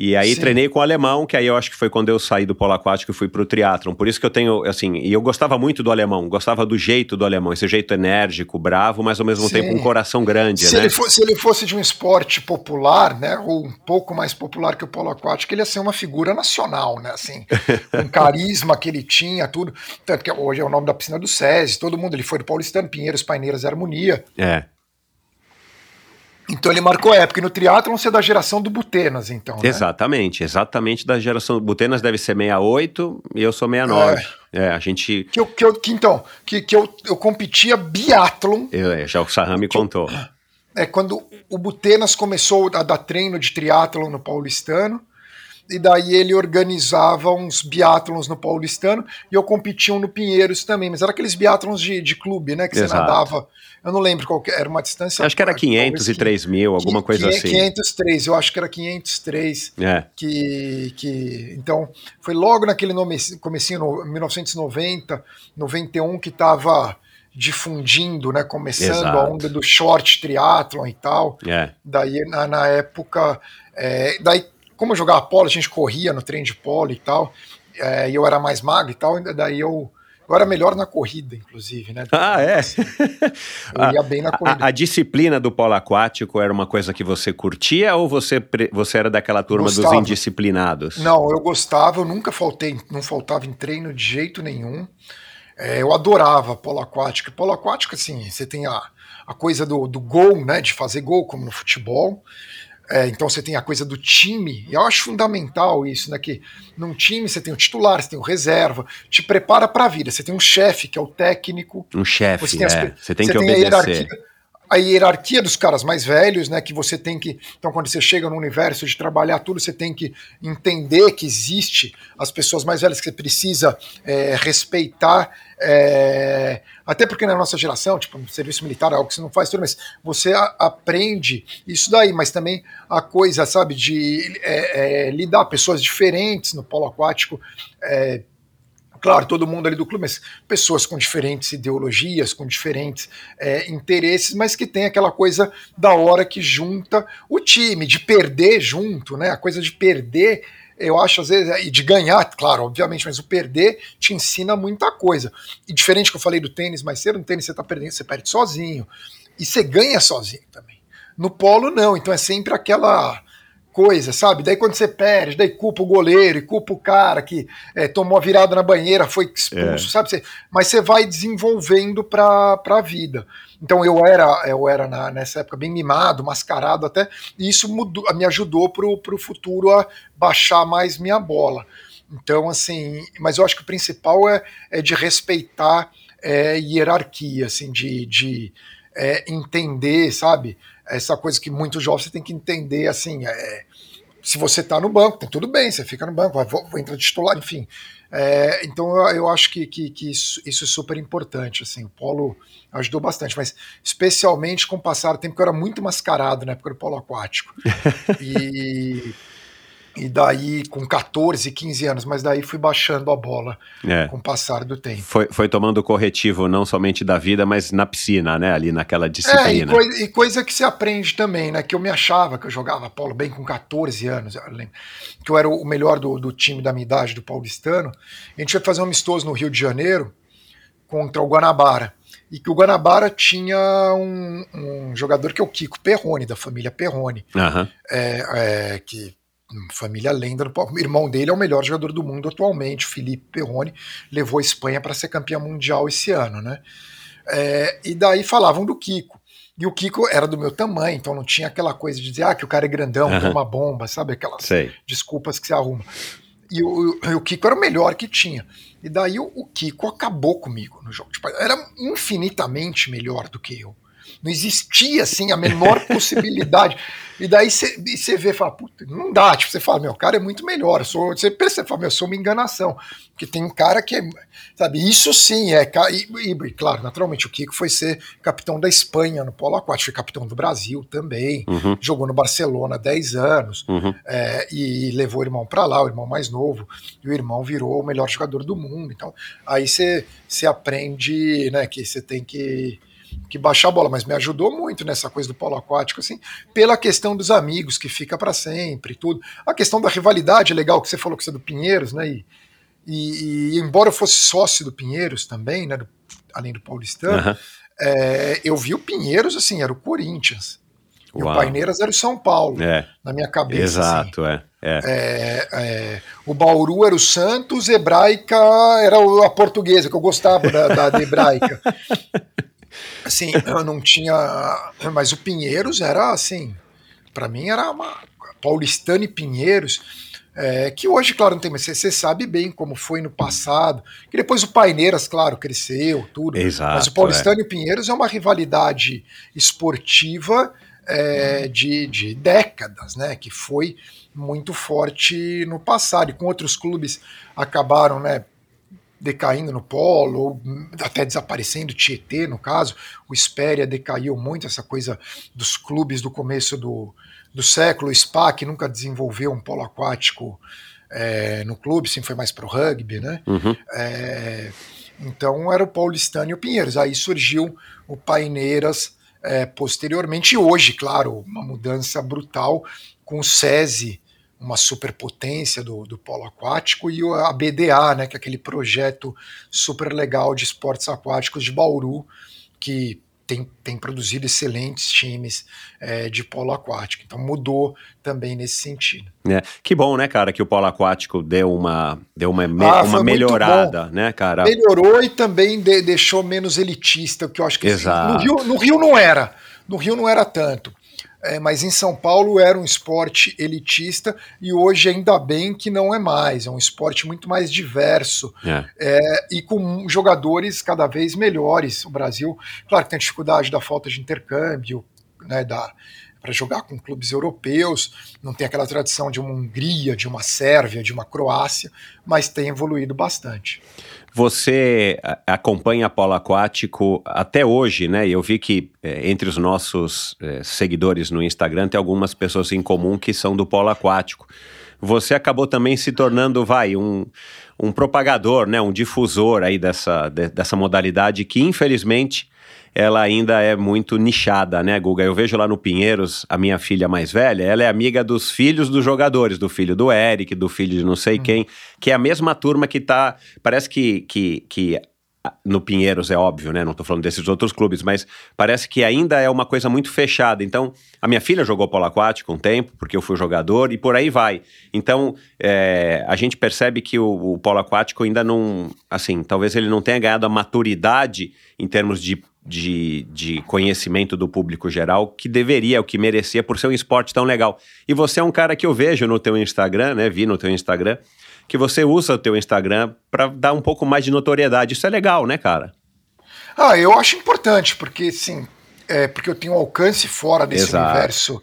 E aí Sim. treinei com o alemão, que aí eu acho que foi quando eu saí do polo aquático e fui pro triatlon. Por isso que eu tenho, assim, e eu gostava muito do alemão, gostava do jeito do alemão, esse jeito enérgico, bravo, mas ao mesmo Sim. tempo um coração grande, Se, né? ele fosse, se ele fosse de um esporte popular, né, ou um pouco mais popular que o polo aquático, ele ia ser uma figura nacional, né, assim, um carisma que ele tinha, tudo. Tanto que hoje é o nome da piscina do SESI, todo mundo, ele foi do Paulistano, Pinheiros, Paineiras, Harmonia. É. Então ele marcou época. E no triatlon você é da geração do Butenas, então, né? Exatamente, exatamente da geração. Butenas deve ser 68 e eu sou 69. É, a gente. Que, eu, que, eu, que então, que, que eu, eu competia biatlon, Eu, é, já o Sarram me contou. é quando o Butenas começou a dar treino de triatlon no Paulistano, e daí ele organizava uns biatlons no Paulistano, e eu competia um no Pinheiros também, mas era aqueles biatlons de, de clube, né, que você Exato. nadava, eu não lembro qual que era, uma distância... Acho que era 500 talvez e 3 mil, alguma coisa assim. 503, eu acho que era 503, É, que, que então foi logo naquele nome, comecinho, no 1990, 91 que estava difundindo, né, começando Exato. a onda do short triathlon e tal. é. Daí na, na época, é, daí como eu jogava polo, a gente corria no trem de polo e tal, é, e eu era mais magro e tal, daí eu eu era melhor na corrida, inclusive, né? Ah, é? Eu ia bem na corrida. A, a disciplina do polo aquático era uma coisa que você curtia ou você, você era daquela turma Gostava. dos indisciplinados? Não, eu gostava, eu nunca faltei, não faltava em treino de jeito nenhum. É, eu adorava polo aquático. Polo aquático, assim, você tem a, a coisa do, do gol, né? De fazer gol, como no futebol. É, então você tem a coisa do time, e eu acho fundamental isso, né? Que num time você tem o titular, você tem o reserva, te prepara para a vida. Você tem um chefe, que é o técnico, Um chefe, você tem, as é. Você tem você que a obedecer. A hierarquia dos caras mais velhos, né? Que você tem que. Então, quando você chega no universo de trabalhar tudo, você tem que entender que existe as pessoas mais velhas que você precisa é, respeitar. é, até porque na nossa geração, tipo, no serviço militar é algo que você não faz tudo, mas você a- aprende isso daí, mas também a coisa, sabe, de é, é, lidar pessoas diferentes no polo aquático. é, Claro, todo mundo ali do clube, mas pessoas com diferentes ideologias, com diferentes é, interesses, mas que tem aquela coisa da hora que junta o time, de perder junto, né? A coisa de perder, eu acho às vezes, e de ganhar, claro, obviamente, mas o perder te ensina muita coisa. E diferente que eu falei do tênis mais cedo, no tênis você tá perdendo, você perde sozinho. E você ganha sozinho também. No polo, não. Então é sempre aquela coisa, sabe? Daí quando você perde, daí culpa o goleiro e culpa o cara que é, tomou a virada na banheira, foi expulso, sabe? Você- mas você vai desenvolvendo para a vida. Então eu era, eu era na- nessa época bem mimado, mascarado até, e isso mudou, me ajudou pro, pro futuro a baixar mais minha bola. Então, assim, mas eu acho que o principal é, é de respeitar é, hierarquia, assim, de, de é, entender, sabe? Essa coisa que muitos jovens você tem que entender, assim, é, se você tá no banco, tá tudo bem, você fica no banco, vai, entrar de titular, enfim. É, então eu, eu acho que, que, que isso, isso é super importante, assim, o polo ajudou bastante, mas especialmente com o passar do tempo, que eu era muito mascarado na época do polo aquático. E, e daí, com 14, 15 anos, mas daí fui baixando a bola É. com o passar do tempo. Foi, foi tomando corretivo não somente da vida, mas na piscina, né? Ali naquela É, e, disciplina. coi- e coisa que você aprende também, né? Que eu me achava que eu jogava polo bem com 14 anos, eu lembro, que eu era o melhor do, do time da minha idade, do paulistano. A gente foi fazer um amistoso no Rio de Janeiro contra o Guanabara. E que o Guanabara tinha um, um jogador que é o Kiko Perrone, da família Perrone, Aham. é, é, que família lenda do. O irmão dele é o melhor jogador do mundo atualmente, o Felipe Perrone, levou a Espanha para ser campeão mundial esse ano, né? É, e daí falavam do Kiko. E o Kiko era do meu tamanho, então não tinha aquela coisa de dizer ah, que o cara é grandão, tem uma bomba, sabe? Aquelas Sei. desculpas que você arruma. E o, o Kiko era o melhor que tinha. E daí o, o Kiko acabou comigo no jogo. Tipo, era infinitamente melhor do que eu. Não existia, assim, a menor possibilidade. E daí você vê e fala, puta, não dá. Tipo, você fala, meu, o cara é muito melhor. Eu sou, você percebe, fala, meu, eu sou uma enganação. Porque tem um cara que é, sabe, isso sim é. E, e, claro, naturalmente, o Kiko foi ser capitão da Espanha no Polo Aquático, foi capitão do Brasil também. Uhum. Jogou no Barcelona há 10 anos Uhum. é, e levou o irmão para lá, o irmão mais novo, e o irmão virou o melhor jogador do mundo. Então, aí você aprende né, que você tem que que baixar a bola, mas me ajudou muito nessa coisa do polo aquático, assim, pela questão dos amigos que fica para sempre, tudo. A questão da rivalidade é legal que você falou que você é do Pinheiros, né? E, e, e embora eu fosse sócio do Pinheiros também, né? Do, além do Paulistano, uhum. é, eu vi o Pinheiros assim, era o Corinthians. E Uau. o Paineiras era o São Paulo, é. na minha cabeça. Exato, assim. é. É. é. O Bauru era o Santos, Hebraica era a portuguesa, que eu gostava da, da, da Hebraica. assim, eu não tinha. Mas o Pinheiros era assim. Para mim era uma. Paulistano e Pinheiros. É, que hoje, claro, não tem, mas você sabe bem como foi no passado. Que depois o Paineiras, claro, cresceu, tudo. Exato, mas o Paulistano é. e Pinheiros é uma rivalidade esportiva é, de, de décadas, né? Que foi muito forte no passado. E com outros clubes acabaram, né? Decaindo no polo, ou até desaparecendo, Tietê, no caso, o Espéria decaiu muito, essa coisa dos clubes do começo do, do século, o SPA, que nunca desenvolveu um polo aquático é, no clube, sempre foi mais pro rugby, né? Uhum. É, então era o Paulistano e o Pinheiros, aí surgiu o Paineiras é, posteriormente. E hoje, claro, uma mudança brutal com o SESI, uma superpotência do, do polo aquático, e a BDA, né, que é aquele projeto super legal de esportes aquáticos de Bauru, que tem, tem produzido excelentes times é, de polo aquático. Então mudou também nesse sentido. É, que bom, né, cara, que o polo aquático deu uma, deu uma, me, ah, uma melhorada, né, cara? Melhorou e também de, deixou menos elitista, que eu acho que Exato. no, Rio, no Rio não era. No Rio não era tanto é, mas em São Paulo era um esporte elitista e hoje ainda bem que não é mais, é um esporte muito mais diverso é. É, e com jogadores cada vez melhores. O Brasil, claro que tem a dificuldade da falta de intercâmbio, né, da, para jogar com clubes europeus, não tem aquela tradição de uma Hungria, de uma Sérvia, de uma Croácia, mas tem evoluído bastante. Você acompanha polo aquático até hoje, né? Eu vi que é, entre os nossos é, seguidores no Instagram tem algumas pessoas em comum que são do polo aquático. Você acabou também se tornando, vai, um, um propagador, né? Um difusor aí dessa, de, dessa modalidade que, infelizmente, ela ainda é muito nichada, né, Guga? Eu vejo lá no Pinheiros, a minha filha mais velha, ela é amiga dos filhos dos jogadores, do filho do Eric, do filho de não sei hum. quem, que é a mesma turma que tá. Parece que, que, que no Pinheiros é óbvio, né? Não estou falando desses outros clubes, mas parece que ainda é uma coisa muito fechada. Então, a minha filha jogou polo aquático um tempo, porque eu fui jogador, e por aí vai. Então, é, a gente percebe que o, o, polo aquático ainda não. Assim, talvez ele não tenha ganhado a maturidade em termos de de, de conhecimento do público geral que deveria, o que merecia por ser um esporte tão legal. E você é um cara que eu vejo no teu Instagram, né? Vi no teu Instagram, que você usa o teu Instagram para dar um pouco mais de notoriedade. Isso é legal, né, cara? Ah, eu acho importante, porque sim, é, porque eu tenho um alcance fora desse Exato. universo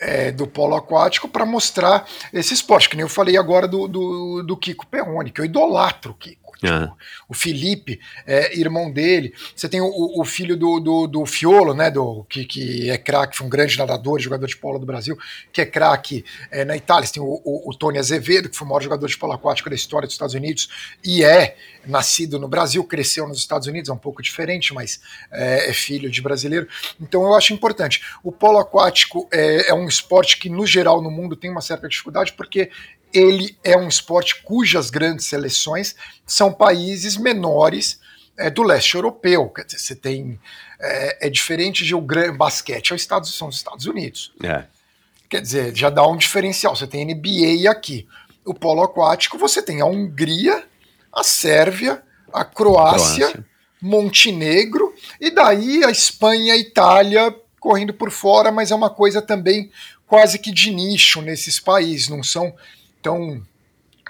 é, do polo aquático para mostrar esse esporte, que nem eu falei agora do, do, do Kiko Perrone, que eu idolatro o Kiko. Tipo, O Felipe, é, irmão dele. Você tem o, o filho do, do, do, Fiolo, né? Do, que, que é craque, foi um grande nadador, jogador de polo do Brasil, que é craque é, na Itália. Você tem o, o, o, Tony Azevedo, que foi o maior jogador de polo aquático da história dos Estados Unidos, e é nascido no Brasil, cresceu nos Estados Unidos, é um pouco diferente, mas é, é filho de brasileiro. Então eu acho importante. O polo aquático é, é um esporte que, no geral, no mundo tem uma certa dificuldade, porque ele é um esporte cujas grandes seleções são países menores é, do leste europeu. Quer dizer, você tem. É, é diferente de o grande basquete, é Estados, são os Estados Unidos. É. Quer dizer, já dá um diferencial. Você tem NBA aqui. O polo aquático, você tem a Hungria, a Sérvia, a Croácia, Croácia. Montenegro, e daí a Espanha e Itália correndo por fora, mas é uma coisa também quase que de nicho nesses países, não são então,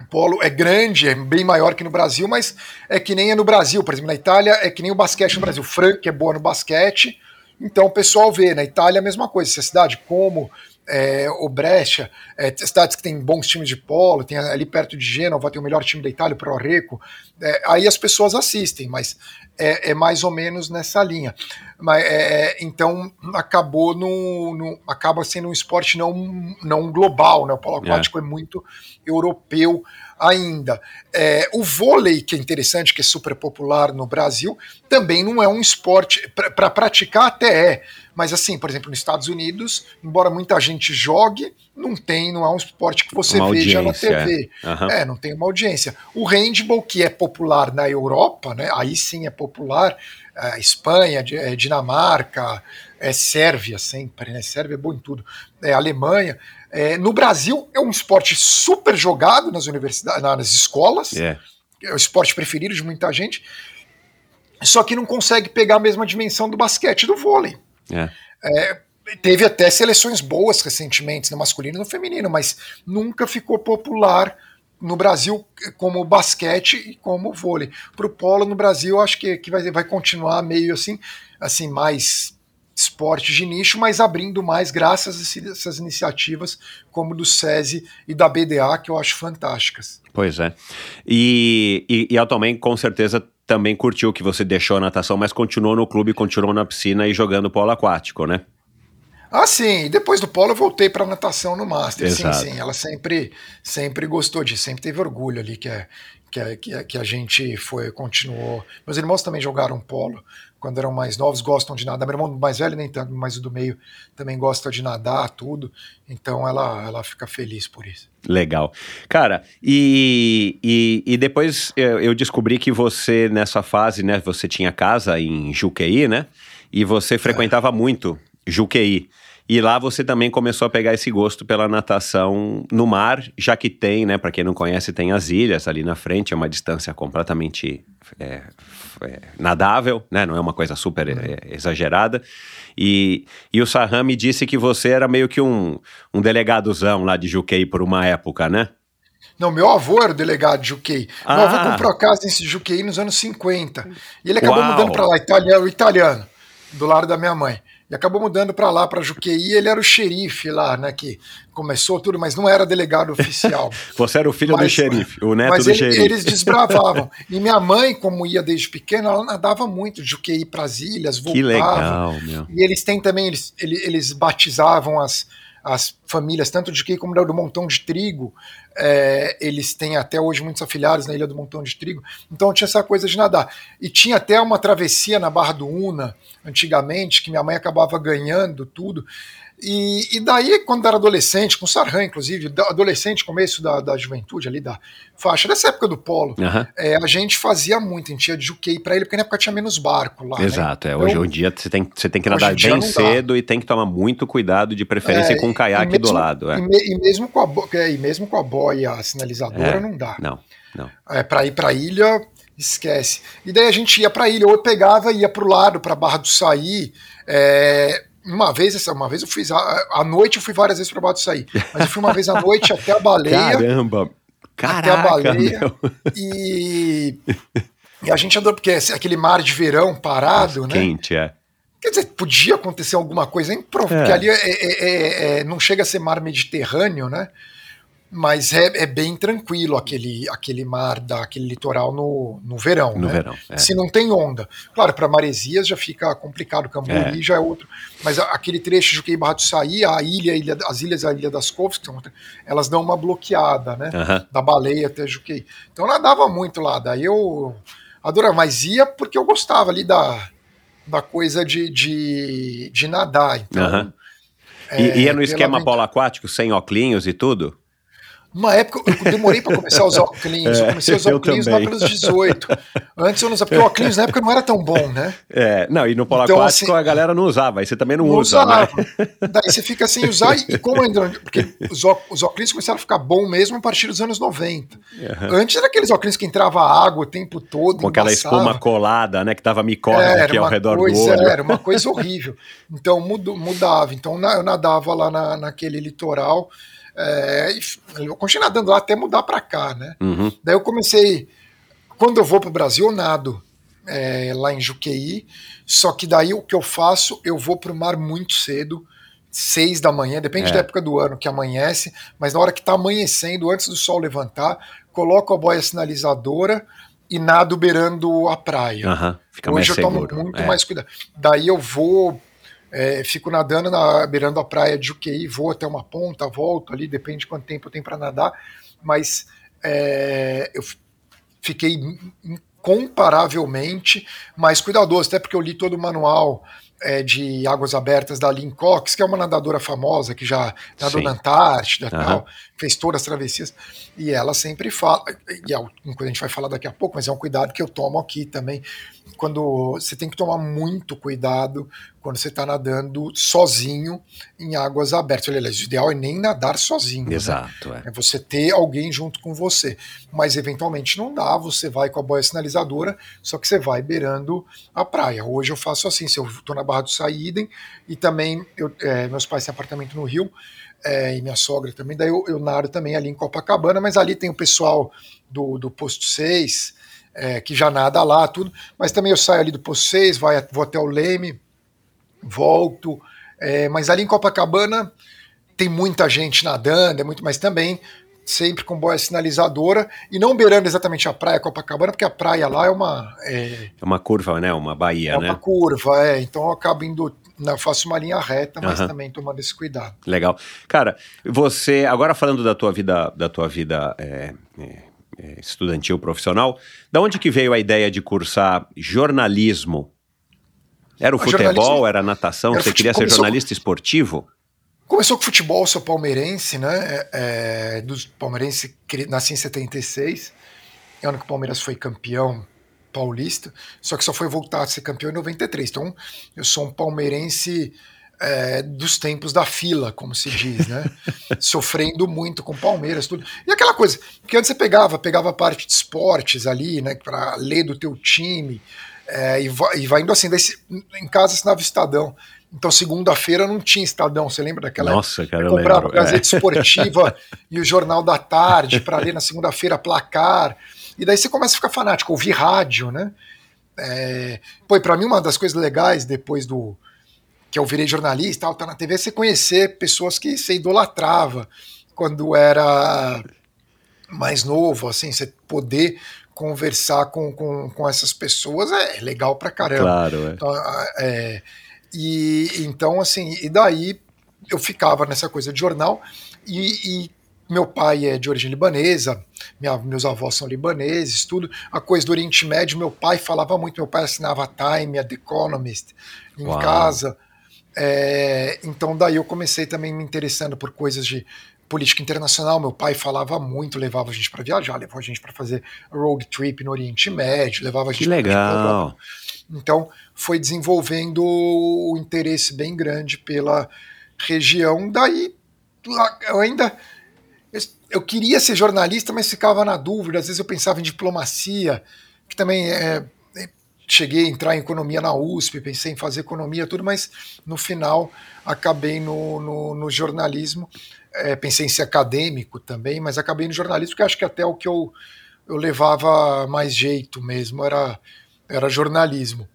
o polo é grande, é bem maior que no Brasil, mas é que nem é no Brasil. Por exemplo, na Itália é que nem o basquete no Brasil. Frank é boa no basquete, então o pessoal vê. Na Itália é a mesma coisa. Se a cidade como é, o Brescia, é, cidades que têm bons times de polo, tem ali perto de Gênova, tem o melhor time da Itália, o Pro Reco, é, aí as pessoas assistem, mas é, é, mais ou menos nessa linha. Mas, é, é, então acabou no, no, acaba sendo um esporte não, não global, né? O polo aquático é. é muito europeu ainda. É, o vôlei, que é interessante, que é super popular no Brasil, também não é um esporte. Para pra praticar, até é. Mas, assim, por exemplo, nos Estados Unidos, embora muita gente jogue, não tem, não é um esporte que você Uma veja na TV. é. Aham. É, não tem uma audiência. O handball, que é popular na Europa, né? Aí sim é popular. é, Espanha, é, Dinamarca, é Sérvia sempre, né? Sérvia é bom em tudo. É Alemanha. É, no Brasil é um esporte super jogado nas universidades, nas escolas. É. É o esporte preferido de muita gente. Só que não consegue pegar a mesma dimensão do basquete e do vôlei. É. É, teve até seleções boas recentemente no masculino e no feminino, mas nunca ficou popular no Brasil como o basquete e como o vôlei. Para o polo no Brasil, acho que, que vai, vai continuar meio assim, assim mais esporte de nicho, mas abrindo mais graças a essas iniciativas como do SESI e da BDA, que eu acho fantásticas. Pois é. E, e, e atualmente, com certeza, também curtiu que você deixou a natação, mas continuou no clube, continuou na piscina e jogando polo aquático, né? Ah, sim. Depois do polo eu voltei para natação no Master. Exato. Sim, sim. Ela sempre, sempre gostou disso, sempre teve orgulho ali que, que, é, que, é, que a gente foi, continuou. Meus irmãos também jogaram polo quando eram mais novos, gostam de nadar. Meu irmão mais velho nem tanto, mas o do meio também gosta de nadar, tudo. Então ela, ela fica feliz por isso. Legal. Cara, e, e, e depois eu, descobri que você, nessa fase, né, você tinha casa em Juqueí, né? E você frequentava muito Juqueí. E lá você também começou a pegar esse gosto pela natação no mar, já que tem, né? Para quem não conhece, tem as ilhas ali na frente, é uma distância completamente é, é, nadável, né? Não é uma coisa super é, exagerada. E, e o Sarram me disse que você era meio que um, um delegadozão lá de Juqueí por uma época, né? Não, meu avô era o delegado de Juqueí. Meu Ah. avô comprou a casa em Juqueí nos anos 50. E ele acabou Uau. mudando para lá, italiano, italiano, do lado da minha mãe. E acabou mudando para lá, para Juqueí. Ele era o xerife lá, né? Que começou tudo, mas não era delegado oficial. Você era o filho do Mas- xerife, o neto mas do ele- xerife. eles desbravavam. E minha mãe, como ia desde pequena, ela nadava muito de Juqueí para as ilhas, voltava. Que legal, meu. E eles têm também, eles, ele- eles batizavam as, as famílias, tanto de Juqueí como do Montão de Trigo. É, eles têm até hoje muitos afiliados na Ilha do Montão de Trigo. Então tinha essa coisa de nadar. E tinha até uma travessia na Barra do Una, antigamente, que minha mãe acabava ganhando tudo. E, e daí, quando era adolescente, com Sarran, inclusive, adolescente, começo da, da juventude ali, da faixa, dessa época do polo, Aham. é, a gente fazia muito, a gente ia de Juqueí para ele, porque na época tinha menos barco lá. né? Exato, é. Hoje Então, em dia você tem, você tem que hoje nadar bem não dá. cedo e tem que tomar muito cuidado, de preferência É, com um caiaque e do mesmo- lado. É. E, me- e mesmo com a é, e mesmo com a boia sinalizadora É, não dá. Não, não. É, para ir para ilha, esquece. E daí a gente ia para ilha, ou eu pegava e ia para o lado, para Barra do Saí. é, uma vez, uma vez eu fiz à noite, eu fui várias vezes para do Saí, mas eu fui uma vez à noite até a baleia, Caramba! até a Caraca, baleia meu. e e a gente andou porque é aquele mar de verão parado, né? Quente, é. Quer dizer, podia acontecer alguma coisa, improvável, É. porque ali é- é- é- é- não chega a ser mar Mediterrâneo, né? Mas é, é bem tranquilo aquele, aquele mar, daquele litoral no, no verão. No né? verão, é. Se não tem onda. Claro, para maresias já fica complicado, Cambori É. já é outro. Mas aquele trecho de Juqueí Barra do Saí, a ilha, a ilha, as ilhas, a Ilha das Couves, que são, elas dão uma bloqueada, né? Da baleia até Juqueí. Então eu nadava muito lá, daí eu adorava, mas ia porque eu gostava ali da, da coisa de, de, de nadar. Então, é, E ia no pela esquema polo aquático, sem óculos e tudo? Uma época eu demorei para começar a usar óculos. Eu comecei a usar eu óculos lá pelos 18. Antes eu não usava, porque o óculos na época não era tão bom, né? É, não, e no polo Então, aquático assim, a galera não usava, aí você também não, Não usa, né? usava. Daí você fica sem usar, e como ainda. Porque os, óculos começaram a ficar bom mesmo a partir dos anos 90. Antes era aqueles óculos que entrava água o tempo todo. Com aquela embaçava. espuma colada, né, que dava micose É, aqui ao redor coisa, do olho. Era uma coisa horrível. Então mudava. Então eu nadava lá na, naquele litoral. É, eu continuei nadando lá até mudar para cá, né? Uhum. Daí eu comecei. Quando eu vou para o Brasil, eu nado é, lá em Juqueí. Só que daí o que eu faço, eu vou para o mar muito cedo, seis da manhã, depende É. da época do ano que amanhece, mas na hora que está amanhecendo, antes do sol levantar, coloco a boia sinalizadora e nado beirando a praia. Aham, fica mais Hoje eu seguro. tomo muito é. mais cuidado. Daí eu vou, é, fico nadando na, beirando a praia de Juqueí, vou até uma ponta, volto ali, depende de quanto tempo eu tenho para nadar, mas é, eu fiquei incomparavelmente mais cuidadoso, até porque eu li todo o manual é, de águas abertas da Lynn Cox, que é uma nadadora famosa que já nadou Sim. na Antártida uhum. tal, fez todas as travessias, e ela sempre fala, e é uma coisa que a gente vai falar daqui a pouco, mas é um cuidado que eu tomo aqui também, quando você tem que tomar muito cuidado quando você está nadando sozinho em águas abertas. Aliás, o ideal é nem nadar sozinho. Né? Exato. Né? É. é. você ter alguém junto com você. Mas eventualmente não dá, você vai com a boia sinalizadora, só que você vai beirando a praia. Hoje eu faço assim, se eu estou na Barra do Saíden e também eu, é, meus pais têm apartamento no Rio. É, e minha sogra também, daí eu, eu nado também ali em Copacabana, mas ali tem o pessoal do, do posto 6, é, que já nada lá, tudo. Mas também eu saio ali do Poço 6, vai, vou até o Leme, volto. É, mas ali em Copacabana tem muita gente nadando, é muito, mas também sempre com boia sinalizadora e não beirando exatamente a praia Copacabana, porque a praia lá é uma. É, é uma curva, né? Uma baía, é né? É uma curva, é. Então eu acabo indo. Não, faço uma linha reta, mas uhum. também tomando esse cuidado. Legal. Cara, você, agora falando da tua vida, da tua vida é é, estudantil profissional. Da onde que veio a ideia de cursar jornalismo? Era o a futebol, era a natação? Era Você queria ser jornalista com... esportivo? Começou com futebol, sou palmeirense, né? É, é dos palmeirense, nasci em 76, é ano que o Palmeiras foi campeão paulista, só que só foi voltar a ser campeão em 93. Então, eu sou um palmeirense é, dos tempos da fila, como se diz, né? Sofrendo muito com Palmeiras, tudo. E aquela coisa, que antes você pegava, pegava parte de esportes ali, né? Para ler do teu time, é, e, vai, e vai indo assim. Daí, em casa assinava Estadão. Então, segunda-feira não tinha Estadão, você lembra daquela Nossa, cara, eu comprava a Gazeta é. Esportiva e o Jornal da Tarde para ler na segunda-feira placar. E daí você começa a ficar fanático, ouvir rádio, né? É, pô, para mim uma das coisas legais depois do, que eu virei jornalista, tá na TV, você conhecer pessoas que você idolatrava quando era mais novo, assim, você poder conversar com, com, com essas pessoas é legal pra caramba. Claro, é. Então, é, e então, assim, e daí eu ficava nessa coisa de jornal e, e meu pai é de origem libanesa, minha, meus avós são libaneses, tudo. A coisa do Oriente Médio, meu pai falava muito, meu pai assinava a Time, a The Economist em Uau. casa. É, então daí eu comecei também me interessando por coisas de política internacional. Meu pai falava muito, levava a gente para viajar, levava a gente para fazer road trip no Oriente Médio, levava a gente. Que legal. Então foi desenvolvendo o um interesse bem grande pela região. Daí eu ainda eu queria ser jornalista, mas ficava na dúvida. Às vezes eu pensava em diplomacia, que também é, cheguei a entrar em economia na USP, pensei em fazer economia, tudo, mas no final acabei no, no, no jornalismo. É, pensei em ser acadêmico também, mas acabei no jornalismo, porque acho que até o que eu, eu levava mais jeito mesmo era, era jornalismo.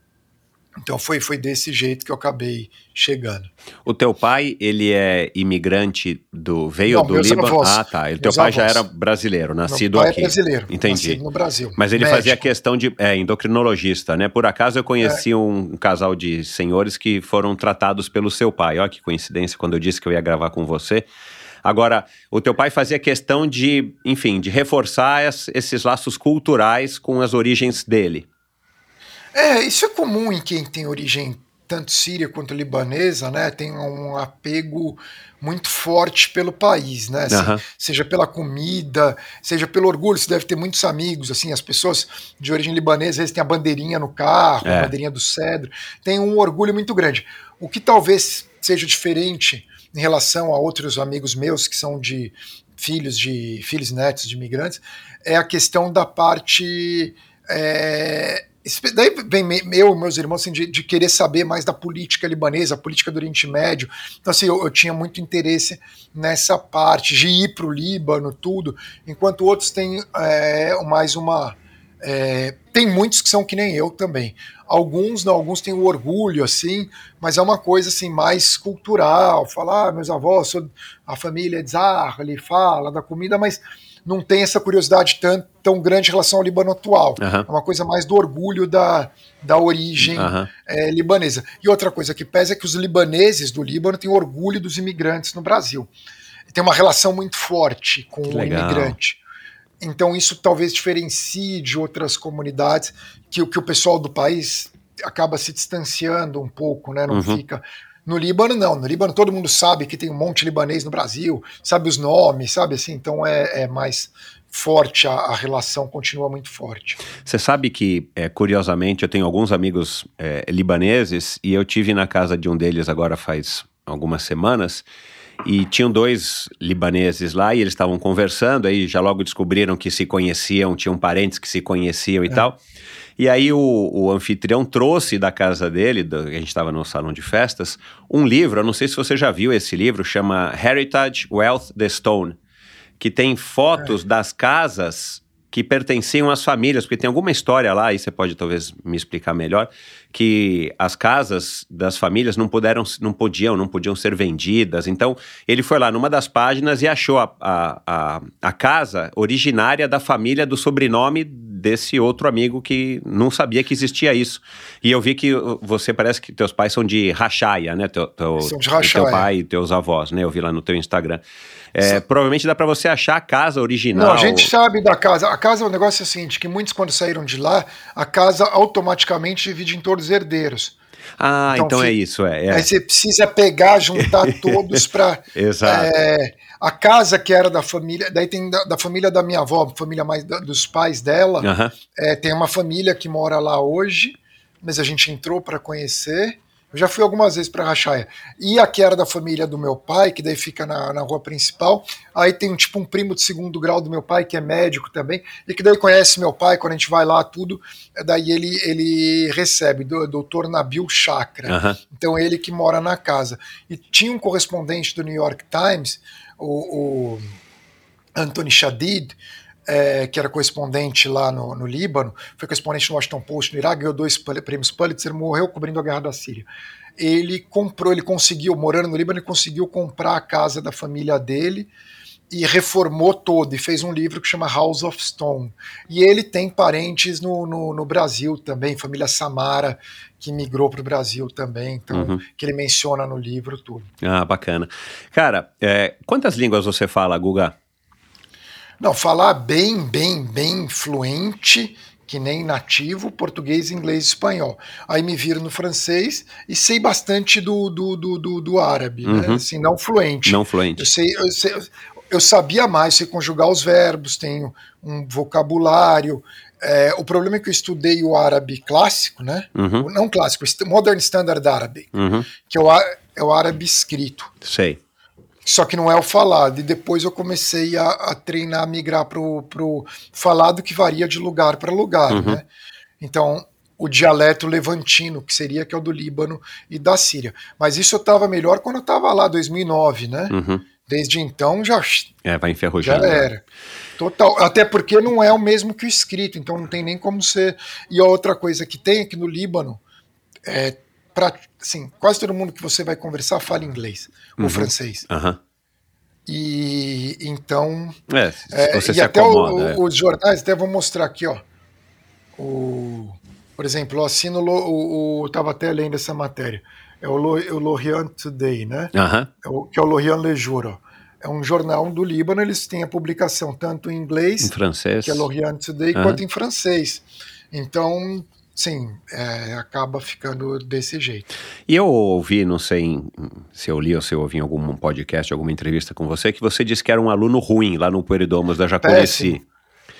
Então foi, foi desse jeito que eu acabei chegando. O teu pai, ele é imigrante do veio Não, do Líbano? Ah, tá. O teu pai avós. já era brasileiro, nascido Meu pai é aqui. É brasileiro. Entendi. Nascido no Brasil. Mas ele médico. fazia questão de é, endocrinologista, né? Por acaso eu conheci é. um, um, casal de senhores que foram tratados pelo seu pai. Olha que coincidência quando eu disse que eu ia gravar com você. Agora, o teu pai fazia questão de, enfim, de reforçar esses laços culturais com as origens dele. É, isso é comum em quem tem origem tanto síria quanto libanesa, né? Tem um apego muito forte pelo país, né? Uhum. Seja pela comida, seja pelo orgulho. Você deve ter muitos amigos, assim, as pessoas de origem libanesa, eles têm a bandeirinha no carro, é. a bandeirinha do cedro. Tem um orgulho muito grande. O que talvez seja diferente em relação a outros amigos meus que são de filhos de filhos netos de imigrantes é a questão da parte é, Daí vem eu meus irmãos assim, de, de, querer saber mais da política libanesa, política do Oriente Médio. Então, assim, eu, eu tinha muito interesse nessa parte, de ir para o Líbano, tudo, enquanto outros têm é, mais uma. É, tem muitos que são que nem eu também. Alguns não, alguns têm o orgulho, assim, mas é uma coisa assim mais cultural. Falar, ah, meus avós, sou a família de Zahra, ele fala da comida, mas não tem essa curiosidade tão, tão grande em relação ao Líbano atual. Uhum. É uma coisa mais do orgulho da, da origem uhum. é, libanesa. E outra coisa que pesa é que os libaneses do Líbano têm orgulho dos imigrantes no Brasil. Tem uma relação muito forte com o imigrante. então isso talvez diferencie de outras comunidades que, que o pessoal do país acaba se distanciando um pouco, né? Não Uhum. fica. No Líbano, não. No Líbano, todo mundo sabe que tem um monte de libanês no Brasil, sabe os nomes, sabe assim? Então é, é mais forte, a, a relação continua muito forte. Você sabe que, é, curiosamente, eu tenho alguns amigos é, libaneses e eu tive na casa de um deles agora faz algumas semanas e tinham dois libaneses lá e eles estavam conversando, aí já logo descobriram que se conheciam, tinham parentes que se conheciam e tal. E aí o, o anfitrião trouxe da casa dele, do- a gente estava no salão de festas, um livro, eu não sei se você já viu esse livro, chama Heritage Wealth the Stone, que tem fotos das casas que pertenciam às famílias, porque tem alguma história lá, aí você pode talvez me explicar melhor, que as casas das famílias não puderam, não podiam, não podiam ser vendidas. Então, ele foi lá numa das páginas e achou a, a, a, a casa originária da família do sobrenome desse outro amigo que não sabia que existia isso. E eu vi que uh, você parece que teus pais são de Rachaia, né? Teu, teu, São de Teu Rachaia. pai e teus avós, né? Eu vi lá no teu Instagram. É, provavelmente dá pra você achar a casa original. Não, a gente sabe da casa. A casa, o negócio é o seguinte, que muitos quando saíram de lá, a casa automaticamente divide em todos os herdeiros. Ah, então, Então, é isso, é. é. Aí você precisa pegar, juntar todos para Exato. É, a casa que era da família, daí tem da, da família da minha avó, família mais da- dos pais dela. Aham. É, tem uma família que mora lá hoje, mas a gente entrou para conhecer. Eu já fui algumas vezes para Rachaia. E a que era da família do meu pai, que daí fica na, na rua principal. Aí tem um tipo um primo de segundo grau do meu pai, que é médico também, e que daí conhece meu pai, quando a gente vai lá, tudo. é Daí ele, ele recebe, do doutor Nabil Chakra. Aham. Então ele que mora na casa. E tinha um correspondente do New York Times, o, o Anthony Shadid, é, que era correspondente lá no, no Líbano, foi correspondente no Washington Post no Iraque, ganhou dois prêmios Pulitzer, morreu cobrindo a guerra da Síria. Ele comprou, ele conseguiu, morando no Líbano, ele conseguiu comprar a casa da família dele e reformou todo, e fez um livro que chama House of Stone. E ele tem parentes no, no, no Brasil também, família Samara, que migrou para o Brasil também, então, Uhum. que ele menciona no livro tudo. Ah, bacana. Cara, é, quantas línguas você fala, Guga? Não, falar bem, bem, bem fluente, que nem nativo, português, inglês espanhol. Aí me viro no francês e sei bastante do, do, do, do, do árabe, né? Uhum. Assim, não fluente. Não Eu fluente. sei, eu sei, eu sabia mais, sei conjugar os verbos, tenho um vocabulário. É, o problema é que eu estudei o árabe clássico, né? Uhum, Não clássico, Modern Standard Arabic, uhum, que é o, é o árabe escrito. sei. Só que não é o falado. E depois eu comecei a, a treinar, a migrar pro, pro falado que varia de lugar para lugar, Uhum. né? Então, o dialeto levantino, que seria que é o do Líbano e da Síria. Mas isso eu estava melhor quando eu estava lá, 2009, né? Uhum. Desde então já, É, vai já enferrujando. era. Total. Até porque não é o mesmo que o escrito, então não tem nem como ser. E a outra coisa que tem é que no Líbano, é, pra, assim, quase todo mundo que você vai conversar fala inglês Uhum. ou francês. Aham. E então. É, é, e até o- acomoda. é. o- os jornais, até vou mostrar aqui, ó. O, por exemplo, eu assino o, o. Tava até lendo essa matéria. É o, Lo, o Lorient Today, né? Aham. É o- que é o Lorient Le Jour. ó. É um jornal do Líbano, eles têm a publicação tanto em inglês, Em francês. que é Lorient Today, Aham. quanto em francês. Então, sim, é, acaba ficando desse jeito. E eu ouvi, não sei se eu li ou se eu ouvi em algum podcast, alguma entrevista com você, que você disse que era um aluno ruim lá no Pueridomos da Jacurici. Péssimo.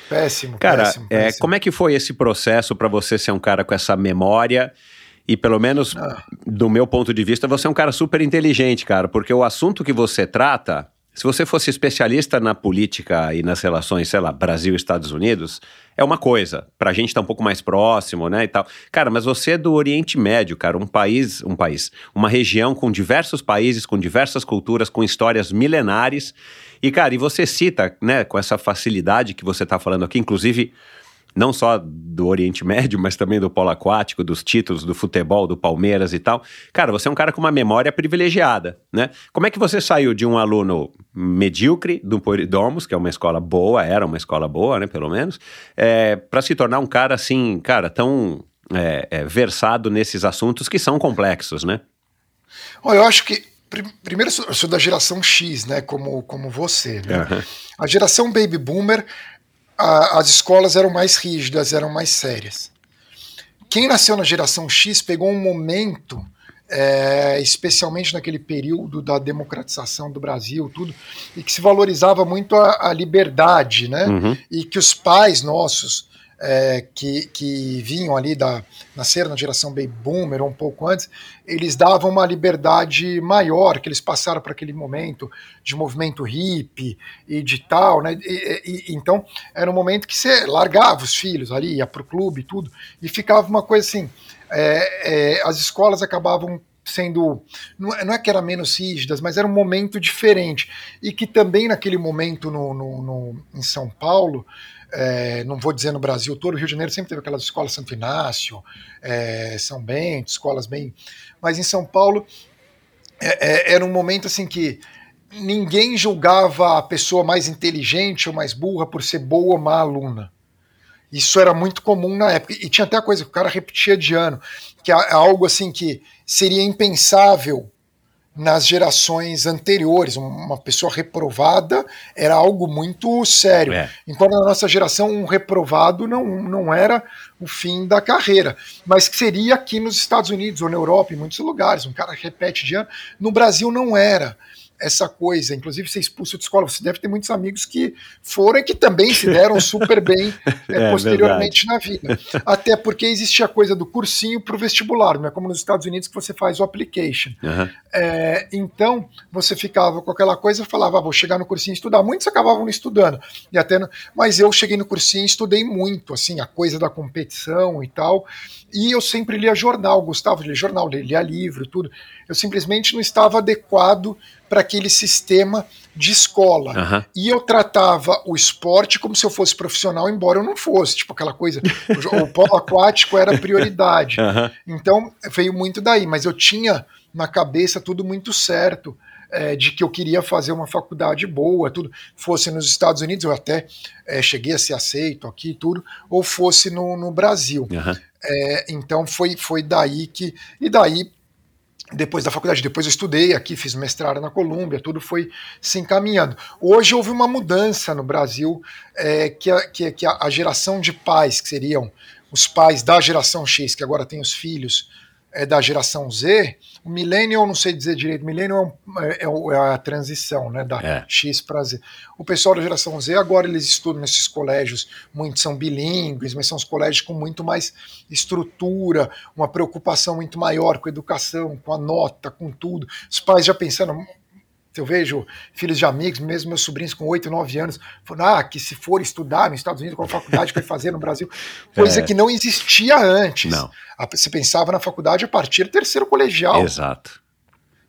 Péssimo, Cara, péssimo, é, péssimo. como é que foi esse processo para você ser um cara com essa memória? E pelo menos Ah. do meu ponto de vista, você é um cara super inteligente, cara, porque o assunto que você trata, se você fosse especialista na política e nas relações, sei lá, Brasil e Estados Unidos, é uma coisa. Pra gente tá um pouco mais próximo, né, e tal. Cara, mas você é do Oriente Médio, cara, um país, um país, uma região com diversos países, com diversas culturas, com histórias milenares. E, cara, e você cita, né, com essa facilidade que você tá falando aqui, inclusive não só do Oriente Médio, mas também do polo aquático, dos títulos do futebol, do Palmeiras e tal. Cara, você é um cara com uma memória privilegiada, né? Como é que você saiu de um aluno medíocre do Poridomos, que é uma escola boa, era uma escola boa, né, pelo menos, é, para se tornar um cara assim, cara, tão é, é, versado nesses assuntos que são complexos, né? Olha, eu acho que. prim- Primeiro, eu sou- da geração X, né? Como, como você. Né? Aham. A geração Baby Boomer a, as escolas eram mais rígidas, eram mais sérias. Quem nasceu na geração X pegou um momento, é, especialmente naquele período da democratização do Brasil, tudo, e que se valorizava muito a, a liberdade, né? Uhum. E que os pais nossos é, que, que vinham ali da nasceram na geração baby boomer ou um pouco antes, eles davam uma liberdade maior que eles passaram para aquele momento de movimento hippie e de tal, né? E, e, então era um momento que você largava os filhos ali, ia para o clube e tudo, e ficava uma coisa assim. É, é, as escolas acabavam sendo. Não é, não é que eram menos rígidas, mas era um momento diferente. E que também naquele momento no, no, no em São Paulo é, não vou dizer no Brasil todo, o Rio de Janeiro sempre teve aquelas escolas Santo Inácio, é, São Bento, escolas bem. Mas em São Paulo é, é, era um momento assim que ninguém julgava a pessoa mais inteligente ou mais burra por ser boa ou má aluna. Isso era muito comum na época. E tinha até a coisa que o cara repetia de ano, que é algo assim que seria impensável nas gerações anteriores. Uma pessoa reprovada era algo muito sério. É. Enquanto na nossa geração, um reprovado não, não era o fim da carreira. Mas que seria aqui nos Estados Unidos ou na Europa, em muitos lugares. Um cara repete de ano. No Brasil não era essa coisa, inclusive ser expulso de escola. Você deve ter muitos amigos que foram e que também se deram super bem é, é, posteriormente verdade. na vida. Até porque existia a coisa do cursinho para o vestibular, não é como nos Estados Unidos que você faz o application. Uhum. É, então, você ficava com aquela coisa e falava, ah, vou chegar no cursinho e estudar. Muitos acabavam não estudando, e até, mas eu cheguei no cursinho e estudei muito, assim, a coisa da competição e tal, e eu sempre lia jornal, gostava de ler jornal, lia livro, tudo. Eu simplesmente não estava adequado para aquele sistema de escola. Uhum. E eu tratava o esporte como se eu fosse profissional, embora eu não fosse. Tipo, aquela coisa. o, polo aquático era prioridade. Uhum. Então, veio muito daí. Mas eu tinha na cabeça tudo muito certo. É, de que eu queria fazer uma faculdade boa, tudo fosse nos Estados Unidos, eu até é, cheguei a ser aceito aqui, tudo, ou fosse no, no Brasil. Uhum. É, então foi, foi daí que. E daí depois da faculdade. Depois eu estudei aqui, fiz mestrado na Colômbia, tudo foi se encaminhando. Hoje houve uma mudança no Brasil, é, que, a, que, que a, geração de pais, que seriam os pais da geração X, que agora tem os filhos é, da geração Z, o millennial, não sei dizer direito, millennial é, é, é a transição, né, da é. X para Z. O pessoal da geração Z, agora eles estudam nesses colégios, muitos são bilíngues, mas são os colégios com muito mais estrutura, uma preocupação muito maior com a educação, com a nota, com tudo. Os pais já pensando, eu vejo filhos de amigos, mesmo meus sobrinhos com 8, 9 anos, falando ah, que se for estudar nos Estados Unidos, qual faculdade que vai fazer no Brasil? Coisa é. que não existia antes. Não. Você pensava na faculdade a partir do terceiro colegial. Exato.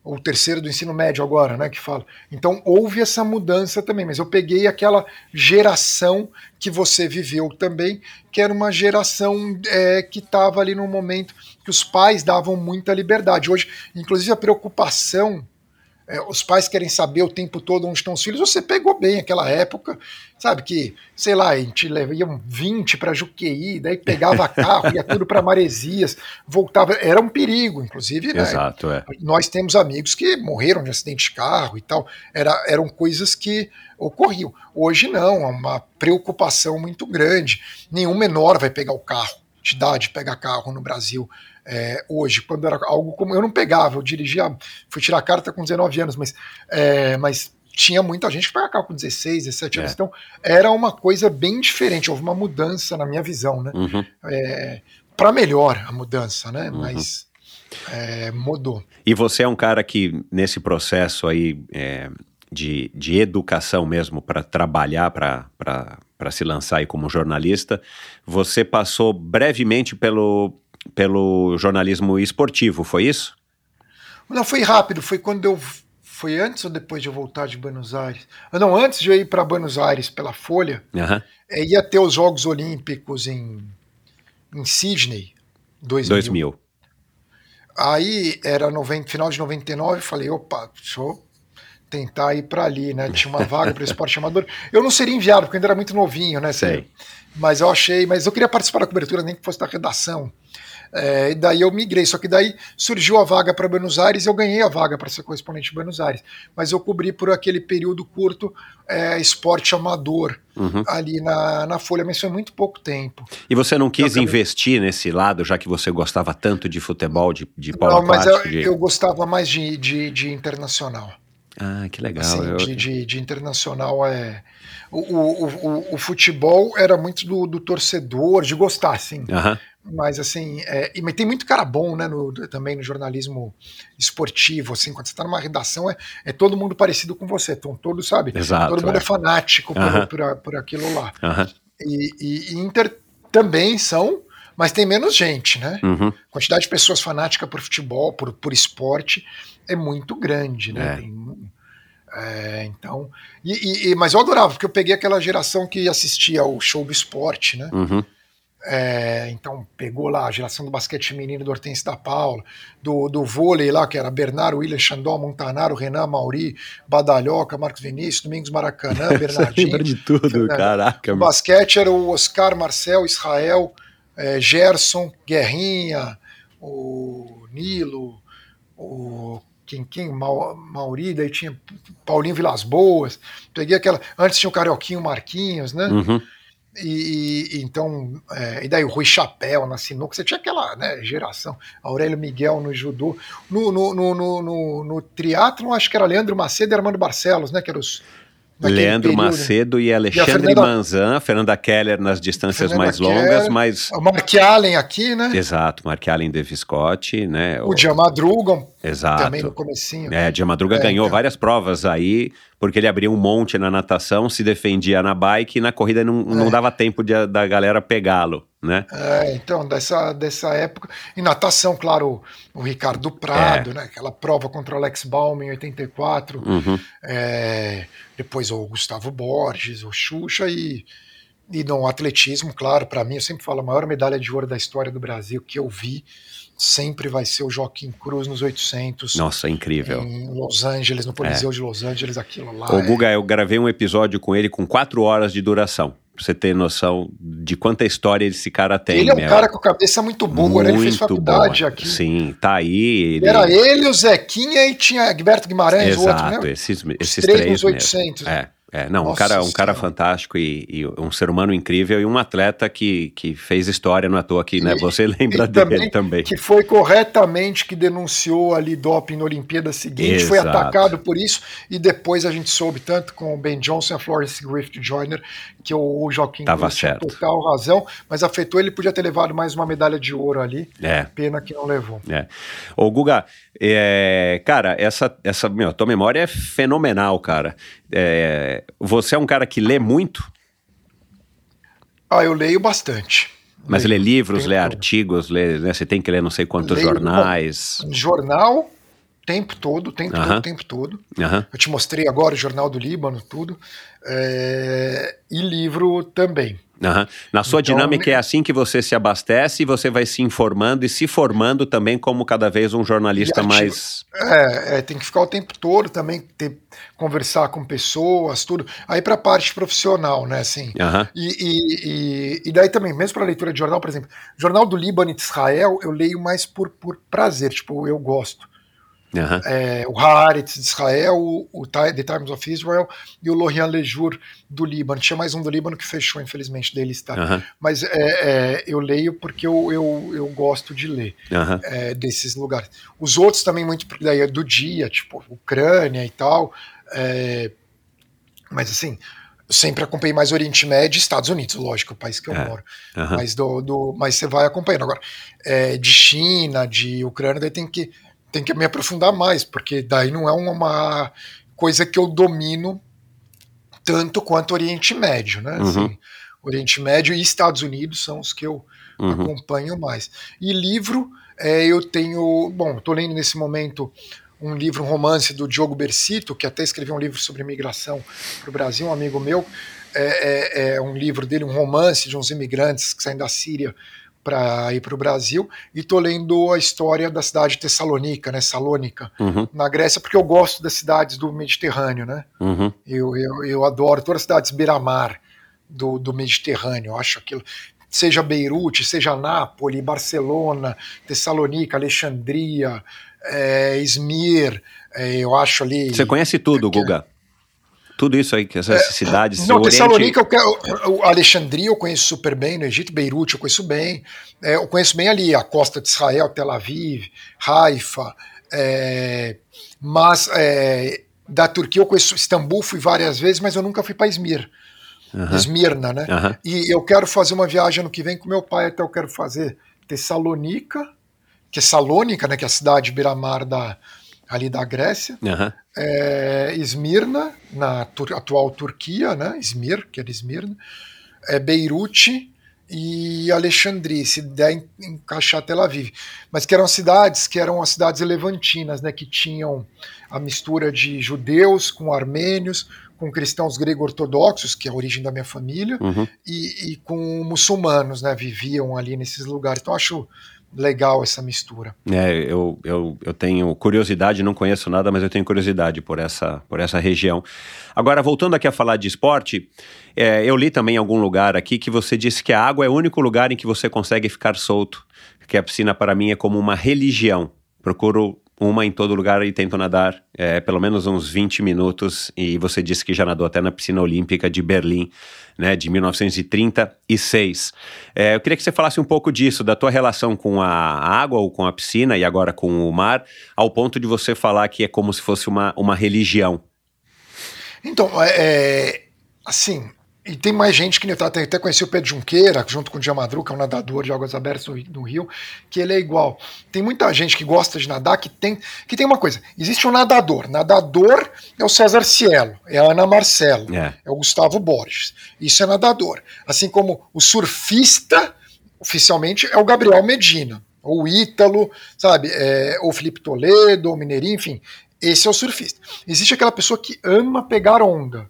Ou terceiro do ensino médio agora, né, que fala. Então houve essa mudança também, mas eu peguei aquela geração que você viveu também, que era uma geração é, que estava ali num momento que os pais davam muita liberdade. Hoje, inclusive, a preocupação é, os pais querem saber o tempo todo onde estão os filhos. Você pegou bem aquela época, sabe? Que, sei lá, a gente iam 20 para Juqueí, daí pegava carro, ia tudo para Maresias, voltava. Era um perigo, inclusive. Né? Exato, é. Nós temos amigos que morreram de acidente de carro e tal. Era, eram coisas que ocorriam. Hoje não, é uma preocupação muito grande. Nenhum menor vai pegar o carro, de idade, pegar carro no Brasil é, hoje, quando era algo como. Eu não pegava, eu dirigia, fui tirar carta com 19 anos, mas, é, mas tinha muita gente que carro com 16, 17 anos. É. Então era uma coisa bem diferente, houve uma mudança na minha visão, né? Uhum. É, Para melhor a mudança, né? Uhum. Mas é, mudou. E você é um cara que, nesse processo aí é, de, de educação mesmo, para trabalhar, para se lançar aí como jornalista, você passou brevemente pelo, pelo jornalismo esportivo, foi isso? Não, foi rápido, foi quando eu. Foi antes ou depois de eu voltar de Buenos Aires? Ah, não, antes de eu ir para Buenos Aires pela Folha, uhum. é, ia ter os Jogos Olímpicos em, em Sydney, 2000. 2000. Aí era 90, final de 99, falei, opa, deixa eu tentar ir para ali, né? Tinha uma vaga para esporte amador. Eu não seria enviado, porque ainda era muito novinho, né? Sei. Mas eu achei, mas eu queria participar da cobertura, nem que fosse da redação É, e daí eu migrei, só que daí surgiu a vaga para Buenos Aires, eu ganhei a vaga para ser correspondente de Buenos Aires, mas eu cobri por aquele período curto é, esporte amador uhum. ali na, na Folha, mas foi muito pouco tempo. E você não quis investir nesse lado, já que você gostava tanto de futebol, de, de polo Não, mas eu, de... eu gostava mais de, de, de internacional. Ah, que legal. Assim, eu... de, de, de, internacional é. O, o, o, o, futebol era muito do, do torcedor, de gostar, sim. Uhum. Mas assim, é, e, mas tem muito cara bom, né, no, também no jornalismo esportivo, assim, quando você está numa redação, é, é todo mundo parecido com você, então todos, sabe? Exato, todo mundo é, é fanático por, por, por, aquilo lá. Uhum. E, e, e, Inter também são, mas tem menos gente, né? Uhum. A quantidade de pessoas fanáticas por futebol, por, por esporte, é muito grande, né? É. Tem, é, então, e, e, mas eu adorava, porque eu peguei aquela geração que assistia ao show do esporte, né? Uhum. É, então pegou lá a geração do basquete feminino do Hortense da Paula, do, do vôlei lá, que era Bernardo, William Xandó, Montanaro, Renan Mauri, Badalhoca, Marcos Vinícius, Domingos Maracanã, Bernardinho. de tudo, Fernando. caraca. O basquete era o Oscar, Marcel, Israel, é, Gerson, Guerrinha, o Nilo, o quem, quem Mauri, daí tinha Paulinho Vilas Boas, peguei aquela, antes tinha o Carioquinho Marquinhos, né? Uhum. E, e, então, é, e daí o Rui Chapéu na sinuca, você tinha aquela né, geração, Aurélio Miguel no judô, no, no, no, no, no, no acho que era Leandro Macedo e Armando Barcelos, né, que eram os Leandro período. Macedo e Alexandre e Fernanda, Manzan, Fernanda Keller nas distâncias Fernanda mais Keller, longas, mas. O Mark Allen aqui, né? Exato, Mark Allen Davis Scott, né? O, o Diamadruga Exato. também no comecinho. É, Diamadruga é, ganhou então. várias provas aí, porque ele abria um monte na natação, se defendia na bike e na corrida não, não é. dava tempo de, da galera pegá-lo né? É, então, dessa, dessa época. Em natação, claro, o, Ricardo Prado, é. né? Aquela prova contra o Alex Baum em 84. Uhum. É, depois o Gustavo Borges, o Xuxa e. E no atletismo, claro, para mim, eu sempre falo, a maior medalha de ouro da história do Brasil que eu vi sempre vai ser o Joaquim Cruz nos 800. Nossa, incrível. Em Los Angeles, no Coliseu é. de Los Angeles, aquilo lá. O é... Guga, eu gravei um episódio com ele com quatro horas de duração. Pra você ter noção de quanta história esse cara tem. Ele é um meu. cara com cabeça muito boa, muito ele fez faculdade boa. aqui. Sim, tá aí. Ele... Era ele, o Zequinha e tinha Gilberto Guimarães, Exato, o outro, né? esses, esses três, três nos 800. É. É, não, Nossa um cara, um cara fantástico e, e, um ser humano incrível e um atleta que, que fez história, não é à toa que né, você lembra dele também, também. Que foi corretamente que denunciou ali doping na Olimpíada seguinte, Exato. foi atacado por isso e depois a gente soube tanto com o Ben Johnson e a Florence Griffith Joyner que o Joaquim Tava certo. tinha total razão, mas afetou ele podia ter levado mais uma medalha de ouro ali. É. Pena que não levou. É. Ô Guga, é, cara, essa, essa meu, tua memória é fenomenal, cara. É, você é um cara que lê muito? Ah, eu leio bastante. Mas leio, lê livros, lê artigos, lê, né, você tem que ler não sei quantos leio, jornais. Bom, jornal, tempo todo, tempo uh -huh. todo, tempo todo. Uh -huh. Eu te mostrei agora o Jornal do Líbano, tudo. É, e livro também. Uhum. Na sua então, dinâmica é assim que você se abastece e você vai se informando e se formando também como cada vez um jornalista mais. É, é, tem que ficar o tempo todo também, ter, conversar com pessoas, tudo. Aí para a parte profissional, né? Assim, uhum. e, e, e, e, daí também, mesmo para leitura de jornal, por exemplo, Jornal do Líbano e de Israel, eu leio mais por, por prazer, tipo, eu gosto. Uhum. É, o Haaretz de Israel, o, o, The Times of Israel e o Lorient Lejour do Líbano. Tinha mais um do Líbano que fechou, infelizmente, deles, tá? Uhum. Mas é, é, eu leio porque eu, eu, eu gosto de ler uhum. desses lugares. Os outros também, muito daí é do dia, tipo Ucrânia e tal. É, mas assim, eu sempre acompanhei mais Oriente Médio e Estados Unidos, lógico, o país que eu é. moro. Mas, do, do, mas você vai acompanhando. Agora, de China, de Ucrânia, daí tem que tem que me aprofundar mais, porque daí não é uma coisa que eu domino tanto quanto Oriente Médio, né? Uhum. Assim, Oriente Médio e Estados Unidos são os que eu uhum. acompanho mais. E livro, é, eu tenho. Bom, estou lendo nesse momento um livro, um romance do Diogo Bercito, que até escreveu um livro sobre migração para o Brasil, um amigo meu. É, é, é, um livro dele, um romance de uns imigrantes que saem da Síria para ir para o Brasil e estou lendo a história da cidade de Tessalônica, né, Salônica, uhum. na Grécia, porque eu gosto das cidades do Mediterrâneo, né? Uhum. Eu, eu, eu adoro todas as cidades beira-mar do, do Mediterrâneo, acho aquilo seja Beirute, seja Nápoles, Barcelona, Tessalônica, Alexandria, é, Izmir, é, eu acho ali. Você conhece tudo, que, Guga? Tudo isso aí, essas é, cidades. Não, Tessalônica, eu, Alexandria eu conheço super bem, no Egito, Beirute eu conheço bem. É, eu conheço bem ali a costa de Israel, Tel Aviv, Haifa. É, mas é, da Turquia eu conheço Istambul, fui várias vezes, mas eu nunca fui para Izmir. Uhum. Esmirna, né? Uhum. E eu quero fazer uma viagem ano que vem com meu pai, até eu quero fazer Tessalônica, que é Salônica, né? Que é a cidade beira-mar da, ali da Grécia. Uhum. É, Esmirna, na tur atual Turquia, né? Izmir, que era Esmirna. É Beirute e Alexandria, se der encaixar Tel Aviv. Mas que eram cidades que eram as cidades levantinas, né? Que tinham a mistura de judeus com armênios, com cristãos grego-ortodoxos, que é a origem da minha família, uhum. e, e, com muçulmanos, né? Viviam ali nesses lugares. Então acho legal essa mistura. É, eu, eu, eu tenho curiosidade, não conheço nada, mas eu tenho curiosidade por essa, por essa região. Agora, voltando aqui a falar de esporte, é, eu li também em algum lugar aqui que você disse que a água é o único lugar em que você consegue ficar solto, que a piscina para mim é como uma religião. Procuro uma em todo lugar e tento nadar é, pelo menos uns 20 minutos. E você disse que já nadou até na piscina olímpica de Berlim, né, de 1936. É, eu queria que você falasse um pouco disso, da tua relação com a água ou com a piscina e agora com o mar, ao ponto de você falar que é como se fosse uma, uma religião. Então, é, é assim, e tem mais gente que até, até conheci o Pedro Junqueira, junto com o Diamadru, que é um nadador de águas abertas no, no, Rio, que ele é igual. Tem muita gente que gosta de nadar que tem que tem uma coisa. Existe um nadador. Nadador é o César Cielo, é a Ana Marcelo, é, é o Gustavo Borges. Isso é nadador. Assim como o surfista, oficialmente, é o Gabriel Medina, ou o Ítalo, sabe? É, ou Felipe Toledo, ou Mineirinho, enfim. Esse é o surfista. Existe aquela pessoa que ama pegar onda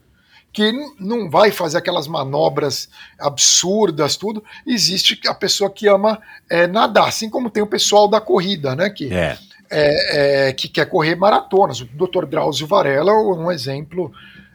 que não vai fazer aquelas manobras absurdas, tudo. Existe a pessoa que ama é, nadar, assim como tem o pessoal da corrida, né? Que, é. É, é que quer correr maratonas. O Dr. Drauzio Varela é um exemplo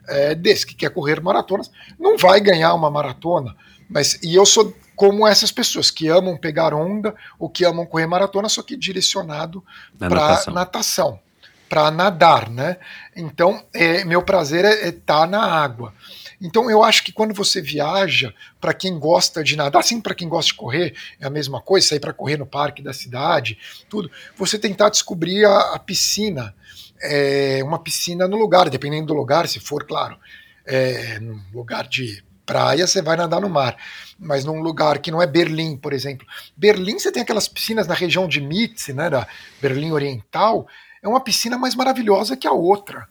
é, desse, que quer correr maratonas. Não vai ganhar uma maratona, mas e eu sou como essas pessoas que amam pegar onda ou que amam correr maratona, só que direcionado para natação. natação para nadar, né? Então, é, meu prazer é estar tá na água. Então, eu acho que quando você viaja, para quem gosta de nadar, assim para quem gosta de correr, é a mesma coisa, sair para correr no parque da cidade, tudo, você tentar descobrir a, a piscina, é, uma piscina no lugar, dependendo do lugar, se for, claro, é, num lugar de praia, você vai nadar no mar. Mas num lugar que não é Berlim, por exemplo. Berlim, você tem aquelas piscinas na região de Mitz, né, da Berlim Oriental, é uma piscina mais maravilhosa que a outra,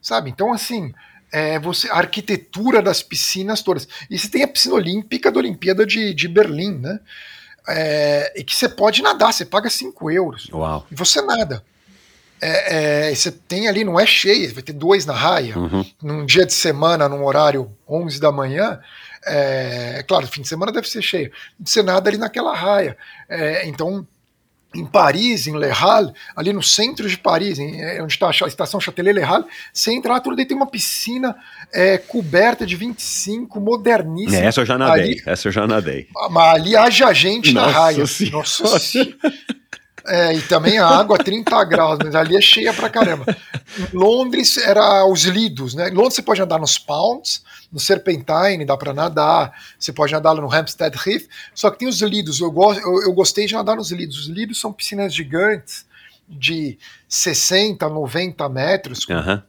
sabe? Então, assim, é, você, a arquitetura das piscinas todas. E você tem a piscina olímpica da Olimpíada de, de Berlim, né? É, e que você pode nadar, você paga 5 euros. Uau. E você nada. É, é, você tem ali, não é cheia, vai ter dois na raia, uhum. num dia de semana, num horário 11 da manhã. É, claro, fim de semana deve ser cheio. Você nada ali naquela raia. É, então, em Paris, em Le Halles, ali no centro de Paris, em, é, onde está a estação Châtelet-Le Halles, você entra lá, tudo tem uma piscina é, coberta de 25, moderníssima. É, essa eu já nadei, ali, essa eu já nadei. Mas ali haja gente Nossa na raia. Senhora. Nossa senhora. É, e também a água 30 graus, mas ali é cheia pra caramba. Em Londres era os lidos, né? Em Londres você pode andar nos Pounds, no Serpentine, dá para nadar, você pode nadar no Hampstead Heath, só que tem os lidos, eu, go eu, eu gostei de nadar nos lidos. Os lidos são piscinas gigantes de 60, 90 metros. Uhum.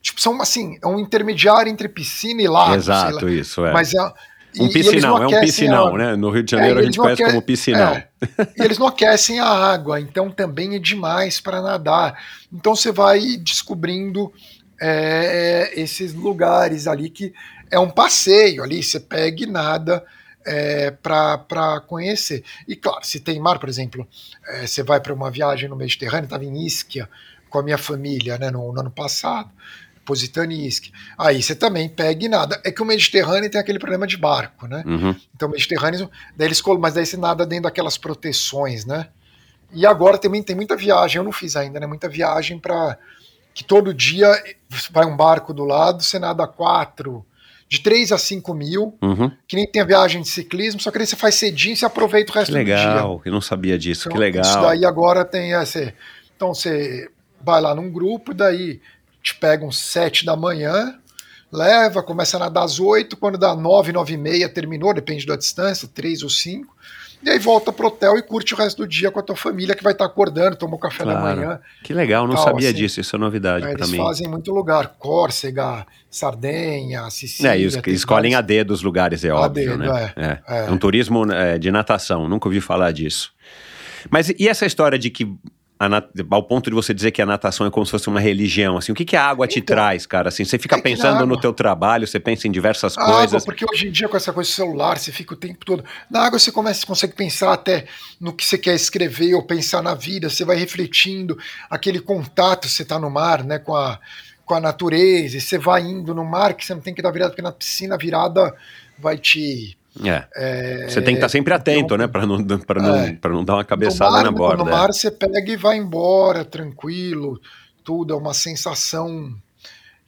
Tipo, são assim, é um intermediário entre piscina e lago. Exato, isso, é. Mas é, um piscinão, é um piscinão, né? No Rio de Janeiro é, a gente conhece como piscinão. É, e eles não aquecem a água, então também é demais para nadar. Então você vai descobrindo é, esses lugares ali que é um passeio ali, você pega e nada é, para conhecer. E claro, se tem mar, por exemplo, é, você vai para uma viagem no Mediterrâneo, estava em Ischia com a minha família né, no, no ano passado. Positano e Ischia. Aí você também pega e nada. É que o Mediterrâneo tem aquele problema de barco, né? Uhum. Então o Mediterrâneo, daí eles, mas daí você nada dentro daquelas proteções, né? E agora também tem muita viagem, eu não fiz ainda, né? Muita viagem para que todo dia vai um barco do lado, você nada quatro, de 3 a 5 mil, Uhum. que nem tem a viagem de ciclismo, só que aí você faz cedinho e você aproveita o Que resto do dia. legal, eu não sabia disso, Então, que legal. Isso daí agora tem esse. Então você vai lá num grupo, daí te pega uns 7 da manhã, leva, começa a nadar às 8, quando dá 9, 9 e meia, terminou, depende da distância, 3 ou 5. E aí volta pro hotel e curte o resto do dia com a tua família, que vai estar acordando, tomou café da Claro. manhã. Que legal, não Tal, sabia assim. disso, isso é novidade pra eles mim. fazem em muito lugar, Córcega, Sardenha, Sicília. É, e os- escolhem a vários- dedo os lugares, é óbvio, dedo, né? é, É. é. É um turismo é, de natação, nunca ouvi falar disso. Mas e essa história de que, a nat- ao ponto de você dizer que a natação é como se fosse uma religião, assim, o que, que a água te Então, traz, cara? Assim, você fica é pensando no água- teu trabalho, você pensa em diversas A água, coisas. porque hoje em dia, com essa coisa do celular, você fica o tempo todo. Na água você começa, consegue pensar até no que você quer escrever ou pensar na vida, você vai refletindo, aquele contato, você está no mar, né, com a, com a natureza, e você vai indo no mar, que você não tem que dar virada, porque na piscina a virada vai te. É. Você tem que estar sempre atento, né? Pra não, pra não, É. não dar uma cabeçada mar, na borda. No mar você pega e vai embora, tranquilo, tudo, é uma sensação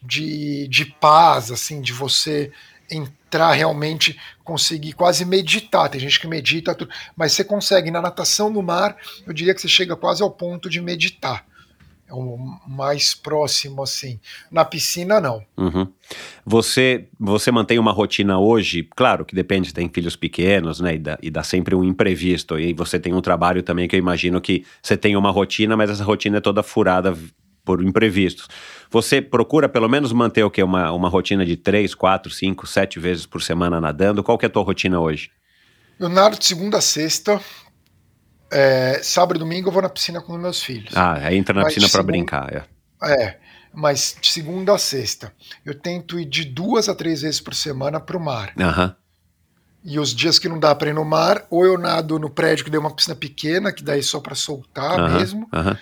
de, de paz, assim, de você entrar realmente, conseguir quase meditar. Tem gente que medita, mas você consegue. Na natação no mar, eu diria que você chega quase ao ponto de meditar. É o mais próximo, assim. Na piscina, não. Uhum. Você, você mantém uma rotina hoje, claro que depende, tem filhos pequenos, né? E dá, e dá sempre um imprevisto. E você tem um trabalho também que eu imagino que você tem uma rotina, mas essa rotina é toda furada por imprevistos. Você procura pelo menos manter o quê? Uma, uma rotina de três, quatro, cinco, sete vezes por semana nadando? Qual que é a tua rotina hoje? Eu nado de segunda a sexta. É, sábado e domingo eu vou na piscina com os meus filhos. Ah, aí entra na Mas piscina pra segundo- brincar. É. É, mas de segunda a sexta. Eu tento ir de duas a três vezes por semana pro mar. Aham. E os dias que não dá para ir no mar, ou eu nado no prédio que deu uma piscina pequena, que daí é só para soltar aham, mesmo, aham.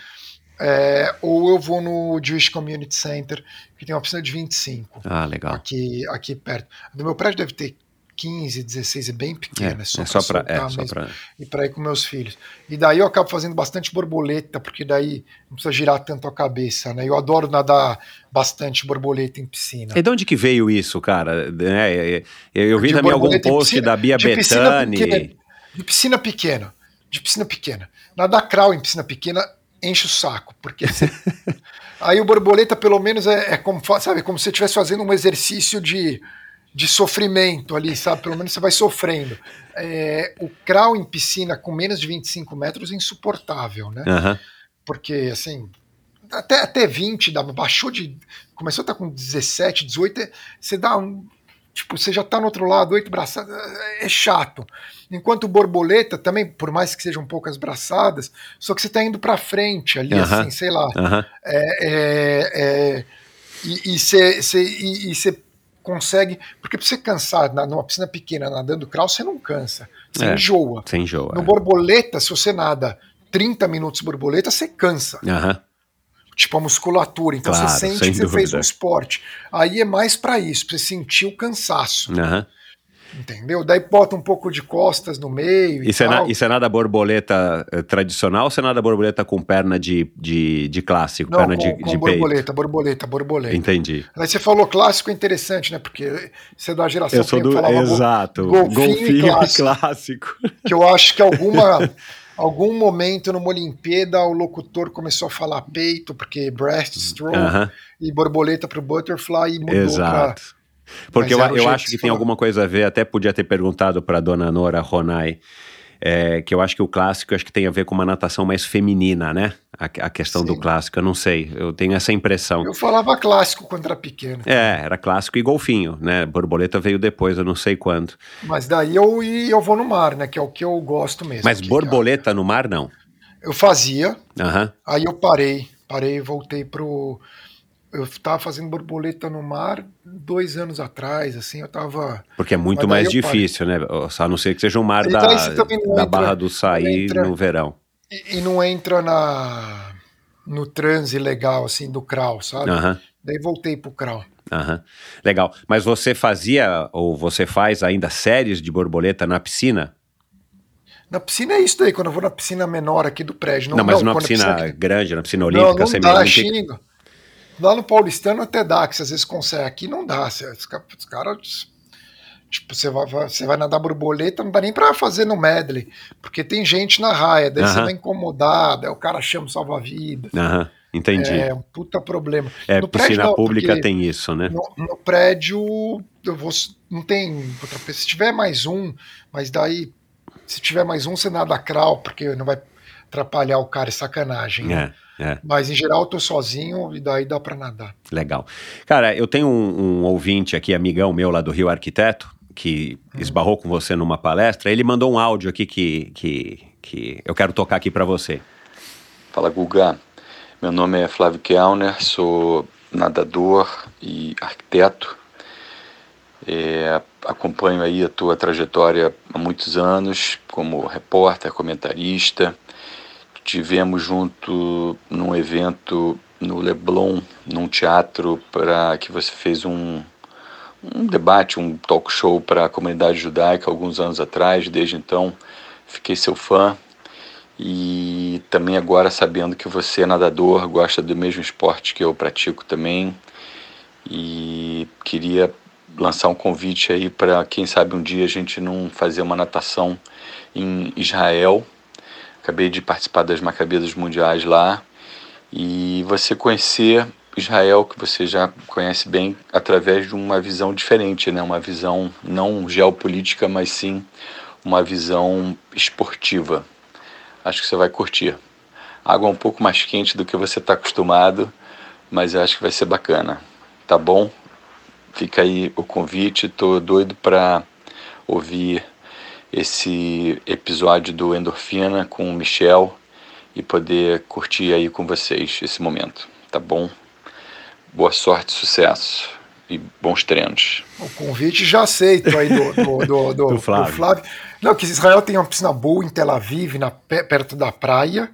é, ou eu vou no Jewish Community Center, que tem uma piscina de 25, Ah, legal. aqui, aqui perto. Do meu prédio deve ter 15, 16, é bem É, pequena, é só, é só pra pra, é, soltar só mesmo. pra... E para ir com meus filhos. E daí eu acabo fazendo bastante borboleta, porque daí não precisa girar tanto a cabeça, né? Eu adoro nadar bastante borboleta em piscina. E de onde que veio isso, cara? É, é, eu, eu vi também algum post piscina- da Bia piscina pequena. De piscina pequena. De piscina pequena. Nadar crawl em piscina pequena enche o saco. Porque você- aí o borboleta, pelo menos, é, é como, sabe, como se você estivesse fazendo um exercício de, de sofrimento ali, sabe? Pelo menos você vai sofrendo. É, o crawl em piscina com menos de 25 metros é insuportável, né? Aham. Porque, assim, até, até 20, dá, baixou de. Começou a estar com 17, 18, é- você dá um. Tipo, você já tá no outro lado, oito braçadas, é chato. Enquanto o borboleta, também, por mais que sejam poucas braçadas, só que você tá indo pra frente ali, assim, sei lá. É, é, é, e você você- você consegue. Porque pra você cansar na- numa piscina pequena nadando crawl, você não cansa. Você É. enjoa. Sem enjoa. No é. borboleta, se você nada 30 minutos borboleta, você cansa. Tipo a musculatura. Então Claro, você sente que você fez dúvida. um esporte. Aí é mais pra isso, pra você sentir o cansaço. Aham. Entendeu? Daí bota um pouco de costas no meio. Tal. na, e você nada borboleta eh, tradicional ou você nada borboleta com perna de, de, de clássico, Não, perna com, de, com de peito? borboleta, borboleta, borboleta. Entendi. Aí você falou clássico é interessante, né? Porque você é da geração Eu sou que do. Exato. golfinho e clássico. clássico. que eu acho que alguma algum momento numa Olimpíada o locutor começou a falar peito, porque breaststroke Aham. e borboleta pro butterfly e mudou Exato. Porque eu, eu acho que tem alguma coisa a ver, até podia ter perguntado para dona Nora Ronai, é, que eu acho que o clássico acho que tem a ver com uma natação mais feminina, né? A, a questão do Sim. clássico, eu não sei, eu tenho essa impressão. Eu falava clássico quando era pequeno. É, era clássico e golfinho, né? Borboleta veio depois, eu não sei quando. Mas daí eu, eu vou no mar, né? Que é o que eu gosto mesmo. Mas que- borboleta no mar, não. Eu fazia, Aham. aí eu parei. Parei e voltei pro. Eu tava fazendo borboleta no mar dois anos atrás, assim, eu tava. Porque é muito Mas mais difícil, né? A não ser que seja um mar E da, não da entra- Barra do Saí entra- no verão. E, e não entra na no transe legal, assim, do crawl, sabe? Daí voltei pro crawl. Aham. Legal. Mas você fazia ou você faz ainda séries de borboleta na piscina? Na piscina é isso daí, quando eu vou na piscina menor aqui do prédio. Não, mas numa quando a piscina, piscina- grande, na piscina Não, olímpica, não semi-olímpica. Lá no Paulistano até dá, que você às vezes consegue. Aqui não dá. Você, os caras. Tipo, você vai, você vai nadar borboleta, não dá nem pra fazer no medley, porque tem gente na raia, daí uh -huh. você vai incomodar, daí o cara chama o salva-vidas. Aham. Uh -huh. Entendi. É um puta problema. É, no piscina prédio, pública tem isso, né? No, no, prédio, eu vou, não tem. Se tiver mais um, mas daí, se tiver mais um, você nada crawl, porque não vai atrapalhar o cara, é sacanagem. É. É. Mas em geral eu tô sozinho e daí dá para nadar. Legal. Cara, eu tenho um, um, ouvinte aqui, amigão meu lá do Rio Arquiteto, que hum. esbarrou com você numa palestra. Ele mandou um áudio aqui que, que, que eu quero tocar aqui para você. Fala, Guga. Meu nome é Flávio Kellner, sou nadador e arquiteto. É, acompanho aí a tua trajetória há muitos anos como repórter, comentarista. Tivemos junto num evento no Leblon, num teatro, para que você fez um, um debate, um talk show para a comunidade judaica alguns anos atrás. Desde então, fiquei seu fã e também agora sabendo que você é nadador, gosta do mesmo esporte que eu pratico também. E queria lançar um convite aí para quem sabe um dia a gente não fazer uma natação em Israel. Acabei de participar das Macabeiras Mundiais lá e você conhecer Israel que você já conhece bem através de uma visão diferente, né? Uma visão não geopolítica, mas sim uma visão esportiva acho que você vai curtir. Água um pouco mais quente do que você está acostumado, mas eu acho que vai ser bacana. Tá bom? Fica aí o convite, tô doido para ouvir esse episódio do Endorfina com o Michel e poder curtir aí com vocês esse momento, tá bom? Boa sorte, sucesso e bons treinos. O convite já aceito aí do, do, do, do, do Flávio. Flávio. Não, que Israel tem uma piscina boa em Tel Aviv, na, perto da praia.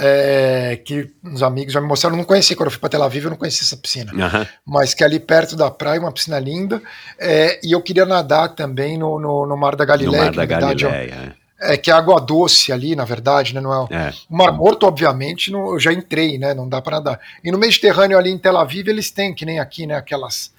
É, que os amigos já me mostraram, eu não conheci quando eu fui para Tel Aviv, eu não conheci essa piscina, uhum. mas que é ali perto da praia, uma piscina linda, é, e eu queria nadar também no, no, no Mar da Galileia, no Mar da Galileia, é, é, que é água doce ali, na verdade, né? Não é, é. O Mar Morto, obviamente, não, eu já entrei, né? Não dá para nadar. E no Mediterrâneo ali em Tel Aviv eles têm, que nem aqui, né? Aquelas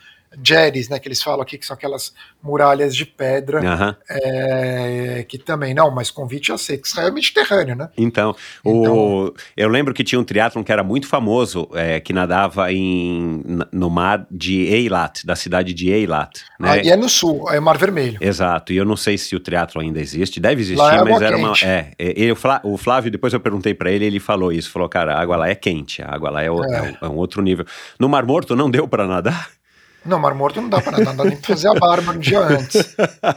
Jeres, né, que eles falam aqui, que são aquelas muralhas de pedra, uhum. é, que também, não, mas convite aceito, que Israel é Mediterrâneo, né? Então, então, o, eu lembro que tinha um triatlon que era muito famoso, é, que nadava em, no mar de Eilat, da cidade de Eilat. Né? Ah, e é no sul, é Mar Vermelho. Exato, e eu não sei se o triatlon ainda existe, deve existir, é mas era uma... É, é ele, o Flávio, depois eu perguntei para ele, ele falou isso, falou, cara, a água lá é quente, a água lá é, é. é, é um outro nível. No Mar Morto não deu para nadar? Não, Mar Morto não dá pra nadar, não dá nem pra fazer a barba no dia antes.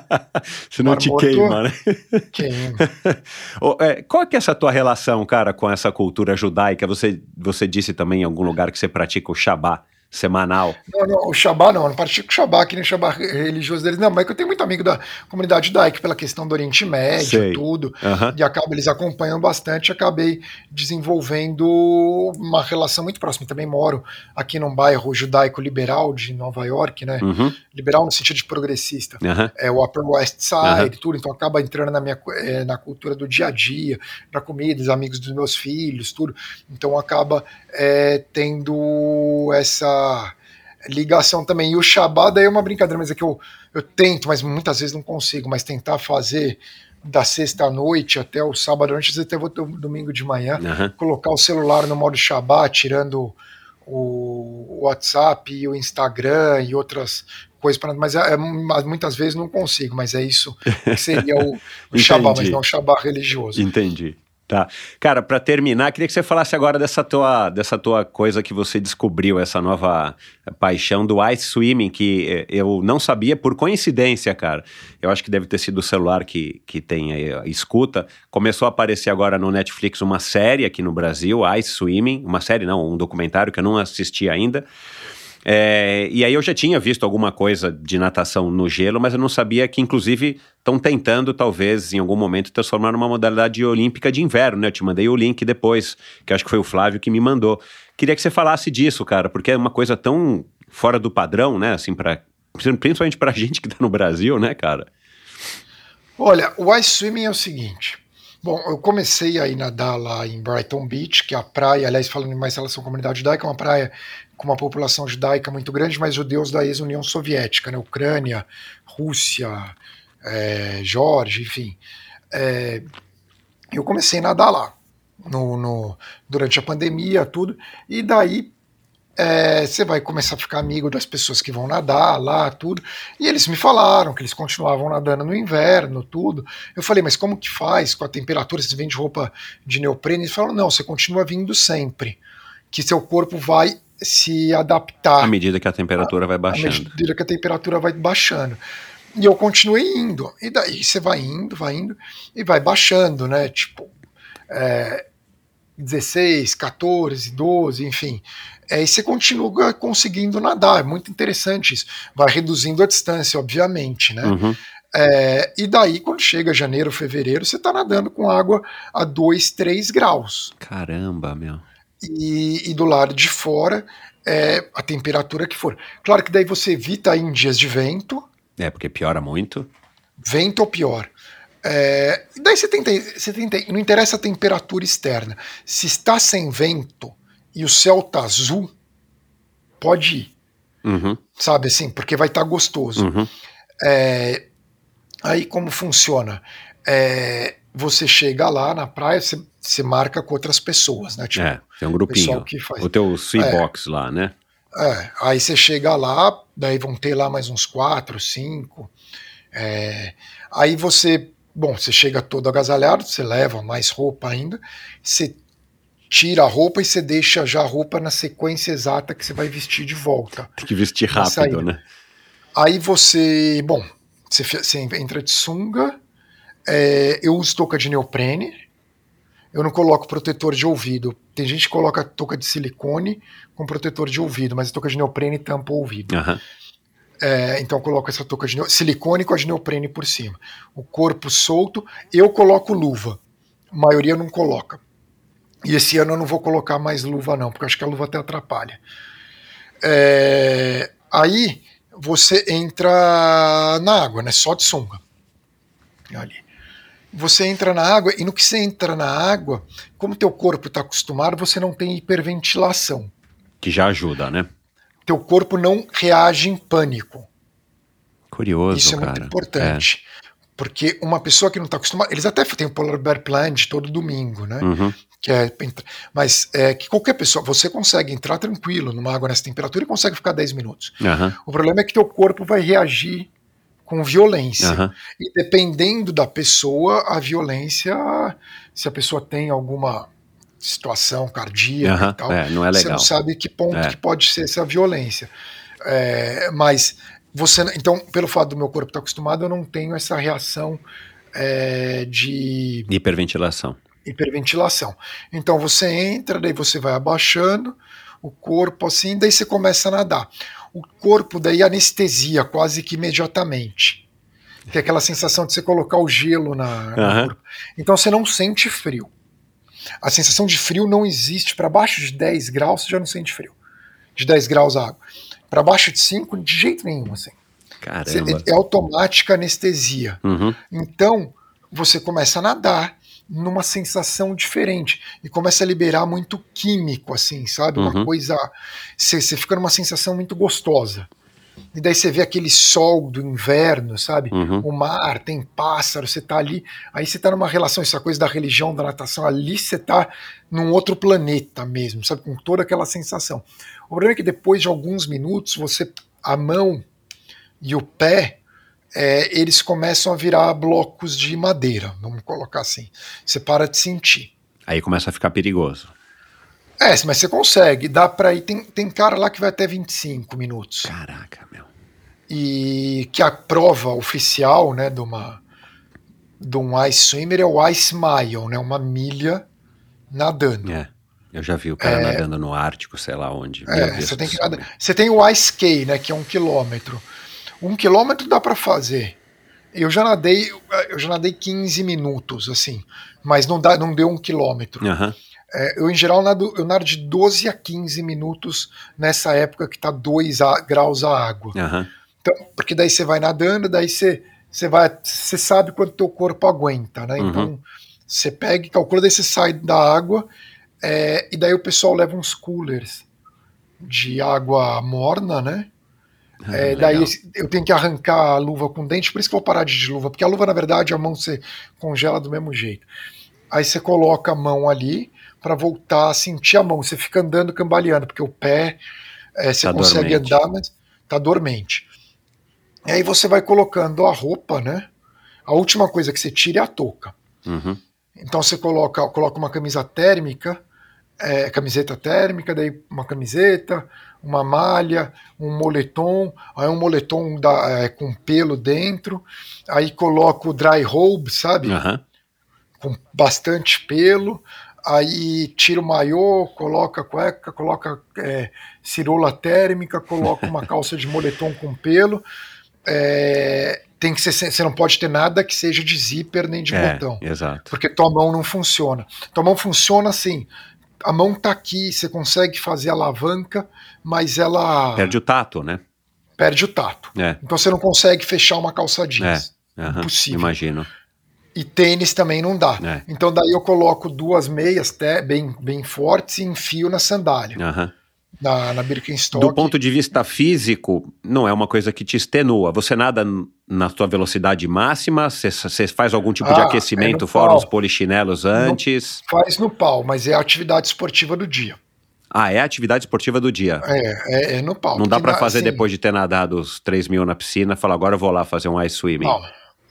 Senão te morto, queima, né? Queima. é, qual é que é essa tua relação, cara, com essa cultura judaica? Você, você disse também em algum lugar que você pratica o Shabbat semanal. Não, não, o Shabá não, eu não pratico o Shabá, que nem o Shabá religioso deles, não, mas é que eu tenho muito amigo da comunidade judaica pela questão do Oriente Médio, Sei. tudo, uhum. e acaba, eles acompanham bastante, acabei desenvolvendo uma relação muito próxima, também moro aqui num bairro judaico liberal de Nova York, né, uhum. liberal no sentido de progressista, uhum. é o Upper West Side, tudo, então acaba entrando na minha, é, na cultura do dia a dia, na comida, os amigos dos meus filhos, tudo, então acaba é, tendo essa ligação também. E o Shabbat daí é uma brincadeira, mas é que eu, eu tento, mas muitas vezes não consigo, mas tentar fazer da sexta noite até o sábado à noite, às vezes até vou ter domingo de manhã, uhum. colocar o celular no modo Shabbat, tirando o WhatsApp e o Instagram e outras coisas, para mas é, é, muitas vezes não consigo, mas é isso que seria o, o Shabbat, mas não o Shabbat religioso. Entendi. Tá. Cara, para terminar, queria que você falasse agora dessa tua, dessa tua coisa que você descobriu, essa nova paixão do ice swimming, que eh, eu não sabia por coincidência, cara. Eu acho que deve ter sido o celular que, que tem aí, escuta. Começou a aparecer agora no Netflix uma série aqui no Brasil, Ice Swimming, uma série não, um documentário que eu não assisti ainda. É, e aí eu já tinha visto alguma coisa de natação no gelo, mas eu não sabia que, inclusive, estão tentando, talvez, em algum momento, transformar numa modalidade olímpica de inverno, né? Eu te mandei o link depois, que acho que foi o Flávio que me mandou. Queria que você falasse disso, cara, porque é uma coisa tão fora do padrão, né? Assim, pra, principalmente pra gente que tá no Brasil, né, cara? Olha, o ice swimming é o seguinte. Bom, eu comecei a nadar lá em Brighton Beach, que é a praia, aliás, falando em mais relação à comunidade judaica, é uma praia com uma população judaica muito grande, mas judeus da ex-União Soviética, né? Ucrânia, Rússia, é, Jorge, enfim. É, eu comecei a nadar lá no, no, durante a pandemia, tudo, e daí é, você vai começar a ficar amigo das pessoas que vão nadar lá, tudo. E eles me falaram que eles continuavam nadando no inverno, tudo. Eu falei, mas como que faz com a temperatura? Você vende roupa de neoprene? Eles falaram, não, você continua vindo sempre. Que seu corpo vai se adaptar. À medida que a temperatura vai baixando. À medida que a temperatura vai baixando. E eu continuei indo. E daí você vai indo, vai indo, e vai baixando, né? Tipo, é, 16, 14, 12, enfim. É, e você continua conseguindo nadar. É muito interessante isso. Vai reduzindo a distância, obviamente, né? Uhum. É, e daí, quando chega janeiro, fevereiro, você está nadando com água a 2, 3 graus. Caramba, meu. E, e do lado de fora, é a temperatura que for. Claro que daí você evita em dias de vento. É, porque piora muito. Vento ou pior. É, daí você tenta, você tenta, não interessa a temperatura externa. Se está sem vento e o céu tá azul, pode ir. Uhum. Sabe assim, porque vai estar tá gostoso. Uhum. É, aí como funciona? É, você chega lá na praia, você, você, marca com outras pessoas, né? Tipo, é, tem um grupinho. Que faz. O teu Seabox é, lá, né? É, aí você chega lá, daí vão ter lá mais uns quatro, cinco. É, aí você Bom, você chega todo agasalhado, você leva mais roupa ainda, você tira a roupa e você deixa já a roupa na sequência exata que você vai vestir de volta. Tem que vestir rápido, né? Aí você, bom, você, você entra de sunga, é, eu uso touca de neoprene, eu não coloco protetor de ouvido. Tem gente que coloca touca de silicone com protetor de ouvido, mas a touca de neoprene tampa o ouvido. Uhum. É, então eu coloco essa touca de silicone com a de neoprene por cima. O corpo solto, eu coloco luva. A maioria não coloca. E esse ano eu não vou colocar mais luva não, porque acho que a luva até atrapalha. É, aí você entra na água, né? Só de sunga. Ali. Você entra na água e no que você entra na água, como teu corpo está acostumado, você não tem hiperventilação. Que já ajuda, né? teu corpo não reage em pânico. Curioso, Isso é cara. muito importante. É. Porque uma pessoa que não está acostumada. Eles até têm o Polar Bear Plunge todo domingo, né? Uhum. Que é, mas é que qualquer pessoa, você consegue entrar tranquilo numa água nessa temperatura e consegue ficar 10 minutos. Uhum. O problema é que teu corpo vai reagir com violência. Uhum. E dependendo da pessoa, a violência, se a pessoa tem alguma situação cardíaca uhum, e tal. É, não é legal. Você não sabe que ponto é. que pode ser essa violência. É, mas você, então, pelo fato do meu corpo estar acostumado, eu não tenho essa reação é, de hiperventilação. Hiperventilação. Então você entra, daí você vai abaixando o corpo assim, daí você começa a nadar. O corpo daí anestesia quase que imediatamente. Tem aquela sensação de você colocar o gelo na, uhum. no corpo. Então você não sente frio. A sensação de frio não existe. Para baixo de 10 graus, você já não sente frio. De 10 graus a água. Para baixo de 5, de jeito nenhum, assim. Caramba. É automática anestesia. Uhum. Então, você começa a nadar numa sensação diferente e começa a liberar muito químico, assim, sabe? Uma uhum. coisa. Você, fica numa sensação muito gostosa. E daí você vê aquele sol do inverno, sabe? Uhum. O mar, tem pássaro, você tá ali. Aí você tá numa relação, essa coisa da religião, da natação, ali você tá num outro planeta mesmo, sabe? Com toda aquela sensação. O problema é que depois de alguns minutos, você. A mão e o pé. É, eles começam a virar blocos de madeira, vamos colocar assim. Você para de sentir. Aí começa a ficar perigoso. É, mas você consegue, dá pra ir. Tem, tem cara lá que vai até 25 minutos. Caraca, meu. E que a prova oficial, né, de uma de um ice swimmer é o ice mile, né, uma milha nadando. É. Eu já vi o cara é, nadando no Ártico, sei lá onde. É, você, tem que você tem o ice key, né, que é um quilômetro. Um quilômetro dá para fazer. Eu já nadei, eu já nadei 15 minutos, assim, mas não, dá, não deu um quilômetro. Uhum. É, eu, em geral, nado, eu nado de 12 a 15 minutos nessa época que tá 2 a, graus a água. Uhum. Então, porque daí você vai nadando, daí você, você vai. Você sabe quanto teu corpo aguenta, né? Uhum. Então, Você pega e calcula, daí você sai da água, é, e daí o pessoal leva uns coolers de água morna, né? Ah, É, daí eu tenho que arrancar a luva com dente, por isso que eu vou parar de luva, porque a luva, na verdade, a mão você congela do mesmo jeito. Aí você coloca a mão ali para voltar a sentir a mão. Você fica andando cambaleando, porque o pé é, você Tá consegue dormente. andar, mas tá dormente. E aí você vai colocando a roupa, né? A última coisa que você tira é a touca. Uhum. Então você coloca, coloca uma camisa térmica, é, camiseta térmica, daí uma camiseta, uma malha, um moletom, aí um moletom da- é, com pelo dentro, aí coloca o dry robe, sabe? Aham. Com bastante pelo, aí tira o maiô, coloca cueca, coloca é, cirola térmica, coloca uma calça de moletom com pelo. É, tem que ser, você não pode ter nada que seja de zíper nem de É, botão exato. porque tua mão não funciona. Tua mão funciona assim. A mão tá aqui, você consegue fazer a alavanca, mas ela Perde o tato, né? perde o tato. É. Então você não consegue fechar uma calça jeans. Aham, Impossível. Imagino. E tênis também não dá. É. Então daí eu coloco duas meias té, bem, bem fortes e enfio na sandália, Aham. na, na Birkenstock. Do ponto de vista físico, não é uma coisa que te extenua. Você nada na sua velocidade máxima? Você- faz algum tipo de Ah, aquecimento é fora pau. os polichinelos antes? Faz no pau, mas é a atividade esportiva do dia. Ah, é a atividade esportiva do dia. É, é, é no pau. não dá na- fazer assim, depois de ter nadado os 3 mil na piscina, falar agora eu vou lá fazer um ice swimming. Não,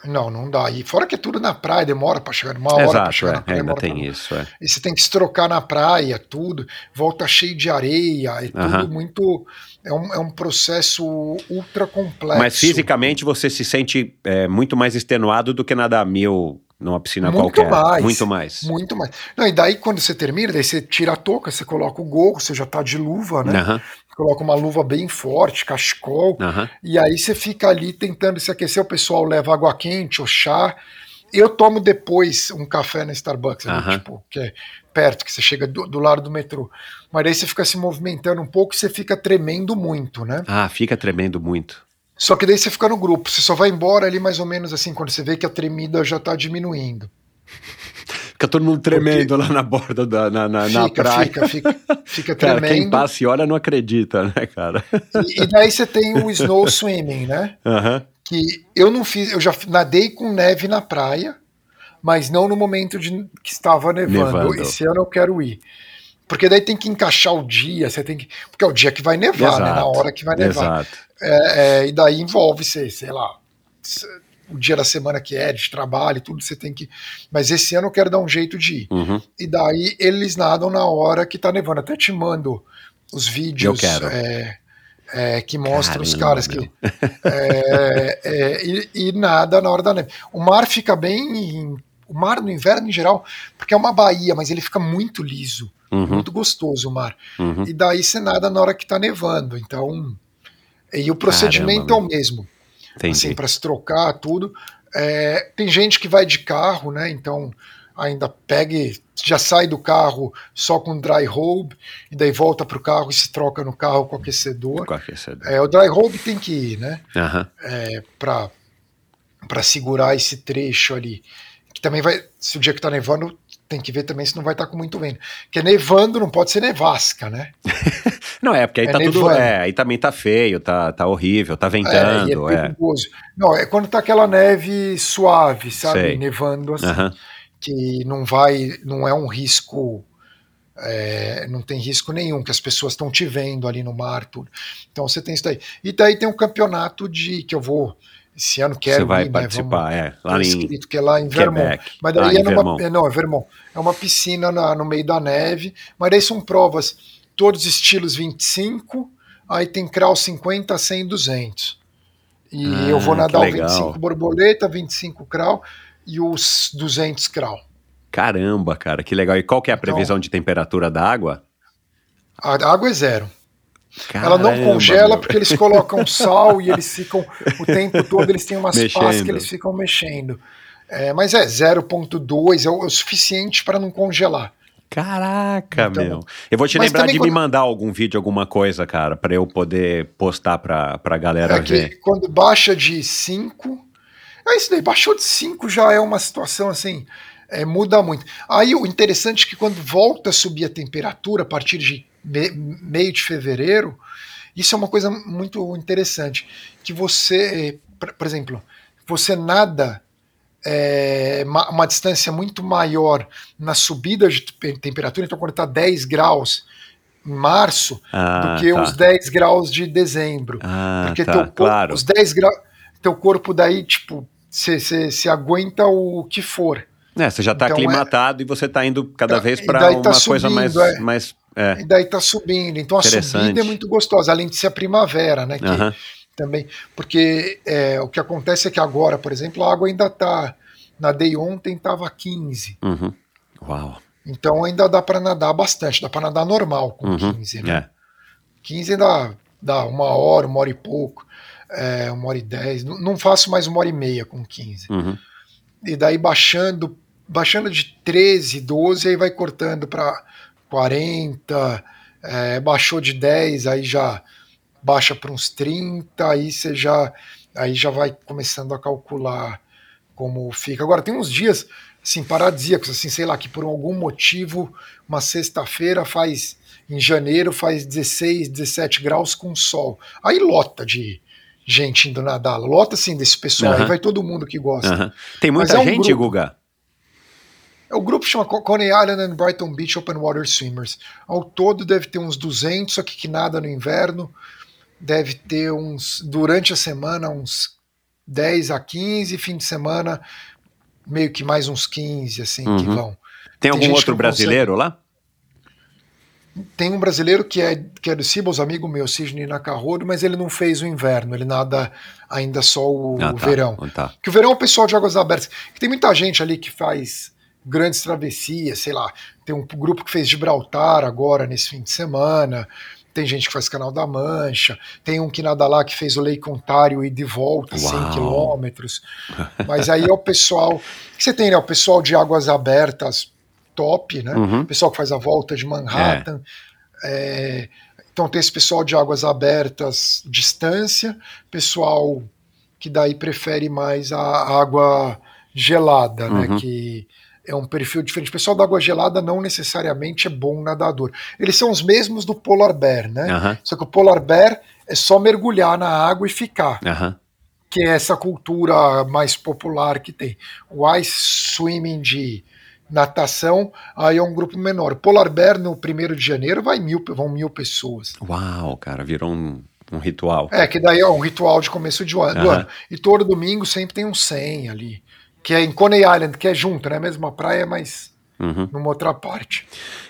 não, não dá. E fora que é tudo na praia, demora pra chegar, uma hora pra Exato, chegar na é, praia. ainda tem pra- isso. É. E você tem que se trocar na praia, tudo, volta cheio de areia, é tudo Aham. muito. É um, é um processo ultra complexo. Mas fisicamente você se sente é, muito mais extenuado do que nadar mil numa piscina Muito qualquer. mais. Muito mais. Muito mais. Não, e daí, quando você termina, daí você tira a touca, você coloca o gorro, você já tá de luva, né? Aham, Coloca uma luva bem forte, cachecol, aham. e aí você fica ali tentando se aquecer. O pessoal leva água quente ou chá. Eu tomo depois um café na Starbucks, ali, Aham. tipo, que é perto, que você chega do, do lado do metrô. Mas aí você fica se movimentando um pouco e você fica tremendo muito, né? Ah, fica tremendo muito. Só que daí você fica no grupo, você só vai embora ali mais ou menos assim, quando você vê que a tremida já tá diminuindo. Fica todo mundo tremendo lá na borda da na, na, na fica, praia. fica, fica, fica Cara, quem tremendo. passa e olha não acredita, né, cara? E, e daí você tem o snow swimming, né? Aham. Que eu não fiz, eu já nadei com neve na praia, mas não no momento de que estava nevando. Nevando. Esse ano eu quero ir. Porque daí tem que encaixar o dia, você tem que. Porque é o dia que vai nevar, né? Na Exato, hora que vai nevar. Exato. É, é, e daí envolve, sei, sei lá, o dia da semana que é, de trabalho, e tudo você tem que. Mas esse ano eu quero dar um jeito de ir. Uhum. E daí eles nadam na hora que tá nevando. Até te mando os vídeos Eu quero. é, é, que mostram os Caramba, caras que. é, é, e, e nada na hora da neve. O mar fica bem. em- o mar no inverno em geral, porque é uma baía, mas ele fica muito liso. Uhum. Muito gostoso o mar. Uhum. E daí você nada na hora que tá nevando. Então. E o procedimento Caramba, é o mesmo Entendi. assim, para se trocar, tudo. É, tem gente que vai de carro, né? Então ainda pega e já sai do carro só com dry robe, e daí volta pro carro e se troca no carro com aquecedor. Com aquecedor. É, o dry robe tem que ir, né? Aham. É, para para segurar esse trecho ali. Que também vai, se o dia que tá nevando, tem que ver também se não vai estar com muito vento. Porque nevando não pode ser nevasca, né? Não, é, porque aí É tá tudo. nevando. É, aí também tá feio, tá, tá horrível, tá É, e ventando. é É. perigoso. Não, é quando tá aquela neve suave, sabe? Sei. Nevando assim. Aham. que não vai, não é um risco, é, não tem risco nenhum, que as pessoas estão te vendo ali no mar, tudo. Então você tem isso daí. E daí tem um campeonato de que eu vou esse ano quero Você vai ir, né, participar, vamos- é. Lá em escrito que é lá em Vermont. Quebec. Mas daí Ah, é numa, Vermont. é, não, é Vermont. É uma piscina na- no meio da neve, mas daí são provas todos estilos 25, aí tem crawl 50, 100, 200. E Ah, eu vou nadar o legal. 25 borboleta, 25 crawl e os 200 crawl. Caramba, cara, que legal. E qual que é a Então- previsão de temperatura da água? A água é zero. Ela não Caramba, congela meu. porque eles colocam sal e eles ficam o tempo todo, eles têm umas pás Mexendo. que eles ficam mexendo. É, mas é 0.2, é o, é o suficiente para não congelar. Caraca, Então, meu. Eu vou te lembrar de me quando- mandar algum vídeo, alguma coisa, cara, pra eu poder postar pra, pra galera É ver. quando baixa de 5, é isso daí, baixou de 5 já é uma situação assim. é, muda muito. Aí o interessante é que quando volta a subir a temperatura a partir de me, meio de fevereiro, isso é uma coisa muito interessante. Que você, por exemplo, você nada é, uma, uma, distância muito maior na subida de temperatura, então quando está 10 graus em março, ah, do que tá. os 10 graus de dezembro. Ah, porque tá, teu corpo, claro. os 10 graus, teu corpo daí, tipo, você aguenta o que for. É, você já está então, aclimatado é, e você está indo cada vez para tá uma subindo, coisa mais, é. mais é. E daí está subindo. Então a subida é muito gostosa, além de ser a primavera, né? Que, também. Porque é, o que acontece é que agora, por exemplo, a água ainda está. Na day ontem estava 15. Uhum. Uau. Então ainda dá para nadar bastante, dá para nadar normal com uhum. 15, né? É. 15 dá, dá uma hora, uma hora e pouco, é, uma hora e dez. Não, não faço mais uma hora e meia com 15. Uhum. E daí baixando, baixando de 13, 12, aí vai cortando para 40, é, baixou de 10, aí já baixa para uns 30, aí você já, aí já vai começando a calcular como fica. Agora, tem uns dias assim, paradisíacos, assim, sei lá, que por algum motivo, uma sexta-feira faz, em janeiro, faz 16, 17 graus com sol. Aí lota de gente indo nadar, lota assim desse pessoal, uhum. aí vai todo mundo que gosta. Uhum. Tem muita é um gente, grupo. Guga? É, o grupo chama Coney Island and Brighton Beach Open Water Swimmers. Ao todo deve ter uns 200, só que que nada no inverno deve ter uns, durante a semana, uns 10 a 15, fim de semana, meio que mais uns 15, assim, uhum. que vão. Tem, Tem algum outro brasileiro consegue... lá? Tem um brasileiro que é, que é do Cibos, amigo meu, Sidney Nacarrodo, mas ele não fez o inverno, ele nada ainda só o, ah, tá, verão. Tá. Que o verão é o pessoal de Águas Abertas. Tem muita gente ali que faz grandes travessias, sei lá. Tem um grupo que fez Gibraltar agora nesse fim de semana. Tem gente que faz Canal da Mancha, tem um que nada lá que fez o Lake Ontário e de volta, Uau. 100 quilômetros. Mas aí é o pessoal. que você tem, né? O pessoal de águas abertas top, né? Uhum. O pessoal que faz a volta de Manhattan. É. É, então tem esse pessoal de águas abertas, distância, pessoal que daí prefere mais a água gelada, né? uhum. né? Que é um perfil diferente. O pessoal da água gelada não necessariamente é bom nadador. Eles são os mesmos do polar bear, né? Uhum. Só que o polar bear é só mergulhar na água e ficar. Uhum. Que é essa cultura mais popular que tem. O ice swimming de natação, aí é um grupo menor. Polar bear no primeiro de janeiro vai mil, vão mil pessoas. Uau, cara, virou um, um ritual. É, que daí é um ritual de começo de ano, uhum. do ano. E todo domingo sempre tem um 100 ali que é em Coney Island, que é junto, né? Mesma praia, mas uhum. numa outra parte.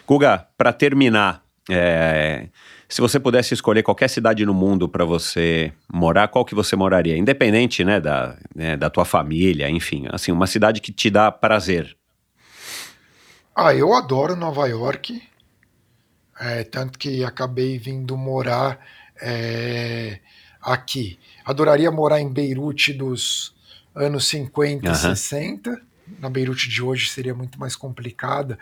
Guga, para terminar, é, se você pudesse escolher qualquer cidade no mundo para você morar, qual que você moraria? Independente, né, da, né, da tua família, enfim, assim, uma cidade que te dá prazer. Ah, eu adoro Nova York, é, tanto que acabei vindo morar é, aqui. Adoraria morar em Beirute dos anos 50 e 60. Na Beirute de hoje seria muito mais complicada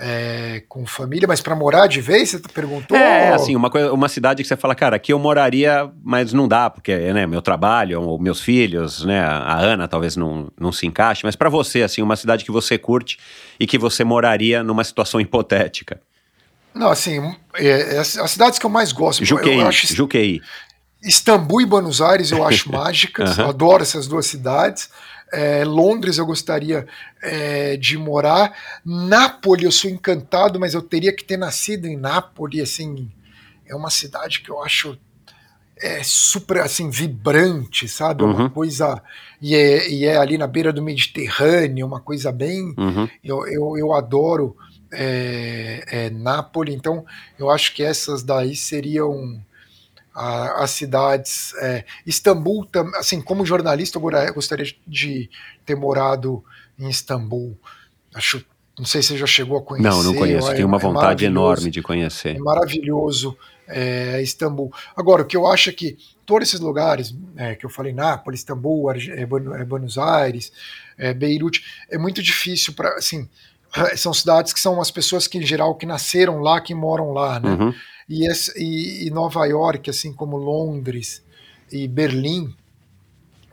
é, com família, mas para morar de vez, você perguntou? É, assim, uma, coisa, uma cidade que você fala, cara, aqui eu moraria, mas não dá, porque né, meu trabalho, meus filhos, né, a Ana talvez não, não se encaixe, mas para você, assim, uma cidade que você curte e que você moraria numa situação hipotética. Não, assim, é, é, as cidades que eu mais gosto. Juqueí, eu acho, Juqueí. Istambul e Buenos Aires eu acho mágicas, uhum. adoro essas duas cidades. É, Londres eu gostaria é, de morar. Nápoles eu sou encantado, mas eu teria que ter nascido em Nápoles. Assim, é uma cidade que eu acho é super assim vibrante, sabe? Uhum. Uma coisa e é, e é, ali na beira do Mediterrâneo, uma coisa bem. Uhum. Eu, eu, eu, adoro é, é, Nápoles, então eu acho que essas daí seriam a, as cidades. É, Istambul, assim, como jornalista, eu gostaria de ter morado em Istambul. Acho, não sei se você já chegou a conhecer. Não, não conheço. É, Tenho uma é vontade enorme de conhecer. É maravilhoso é, Istambul. Agora, o que eu acho é que todos esses lugares é, que eu falei, Nápoles, Istambul, é, Buenos Aires, Beirute, é muito difícil para, assim, são cidades que são as pessoas que, em geral, que nasceram lá, que moram lá, né? Uhum. E, e, e Nova York, assim como Londres e Berlim,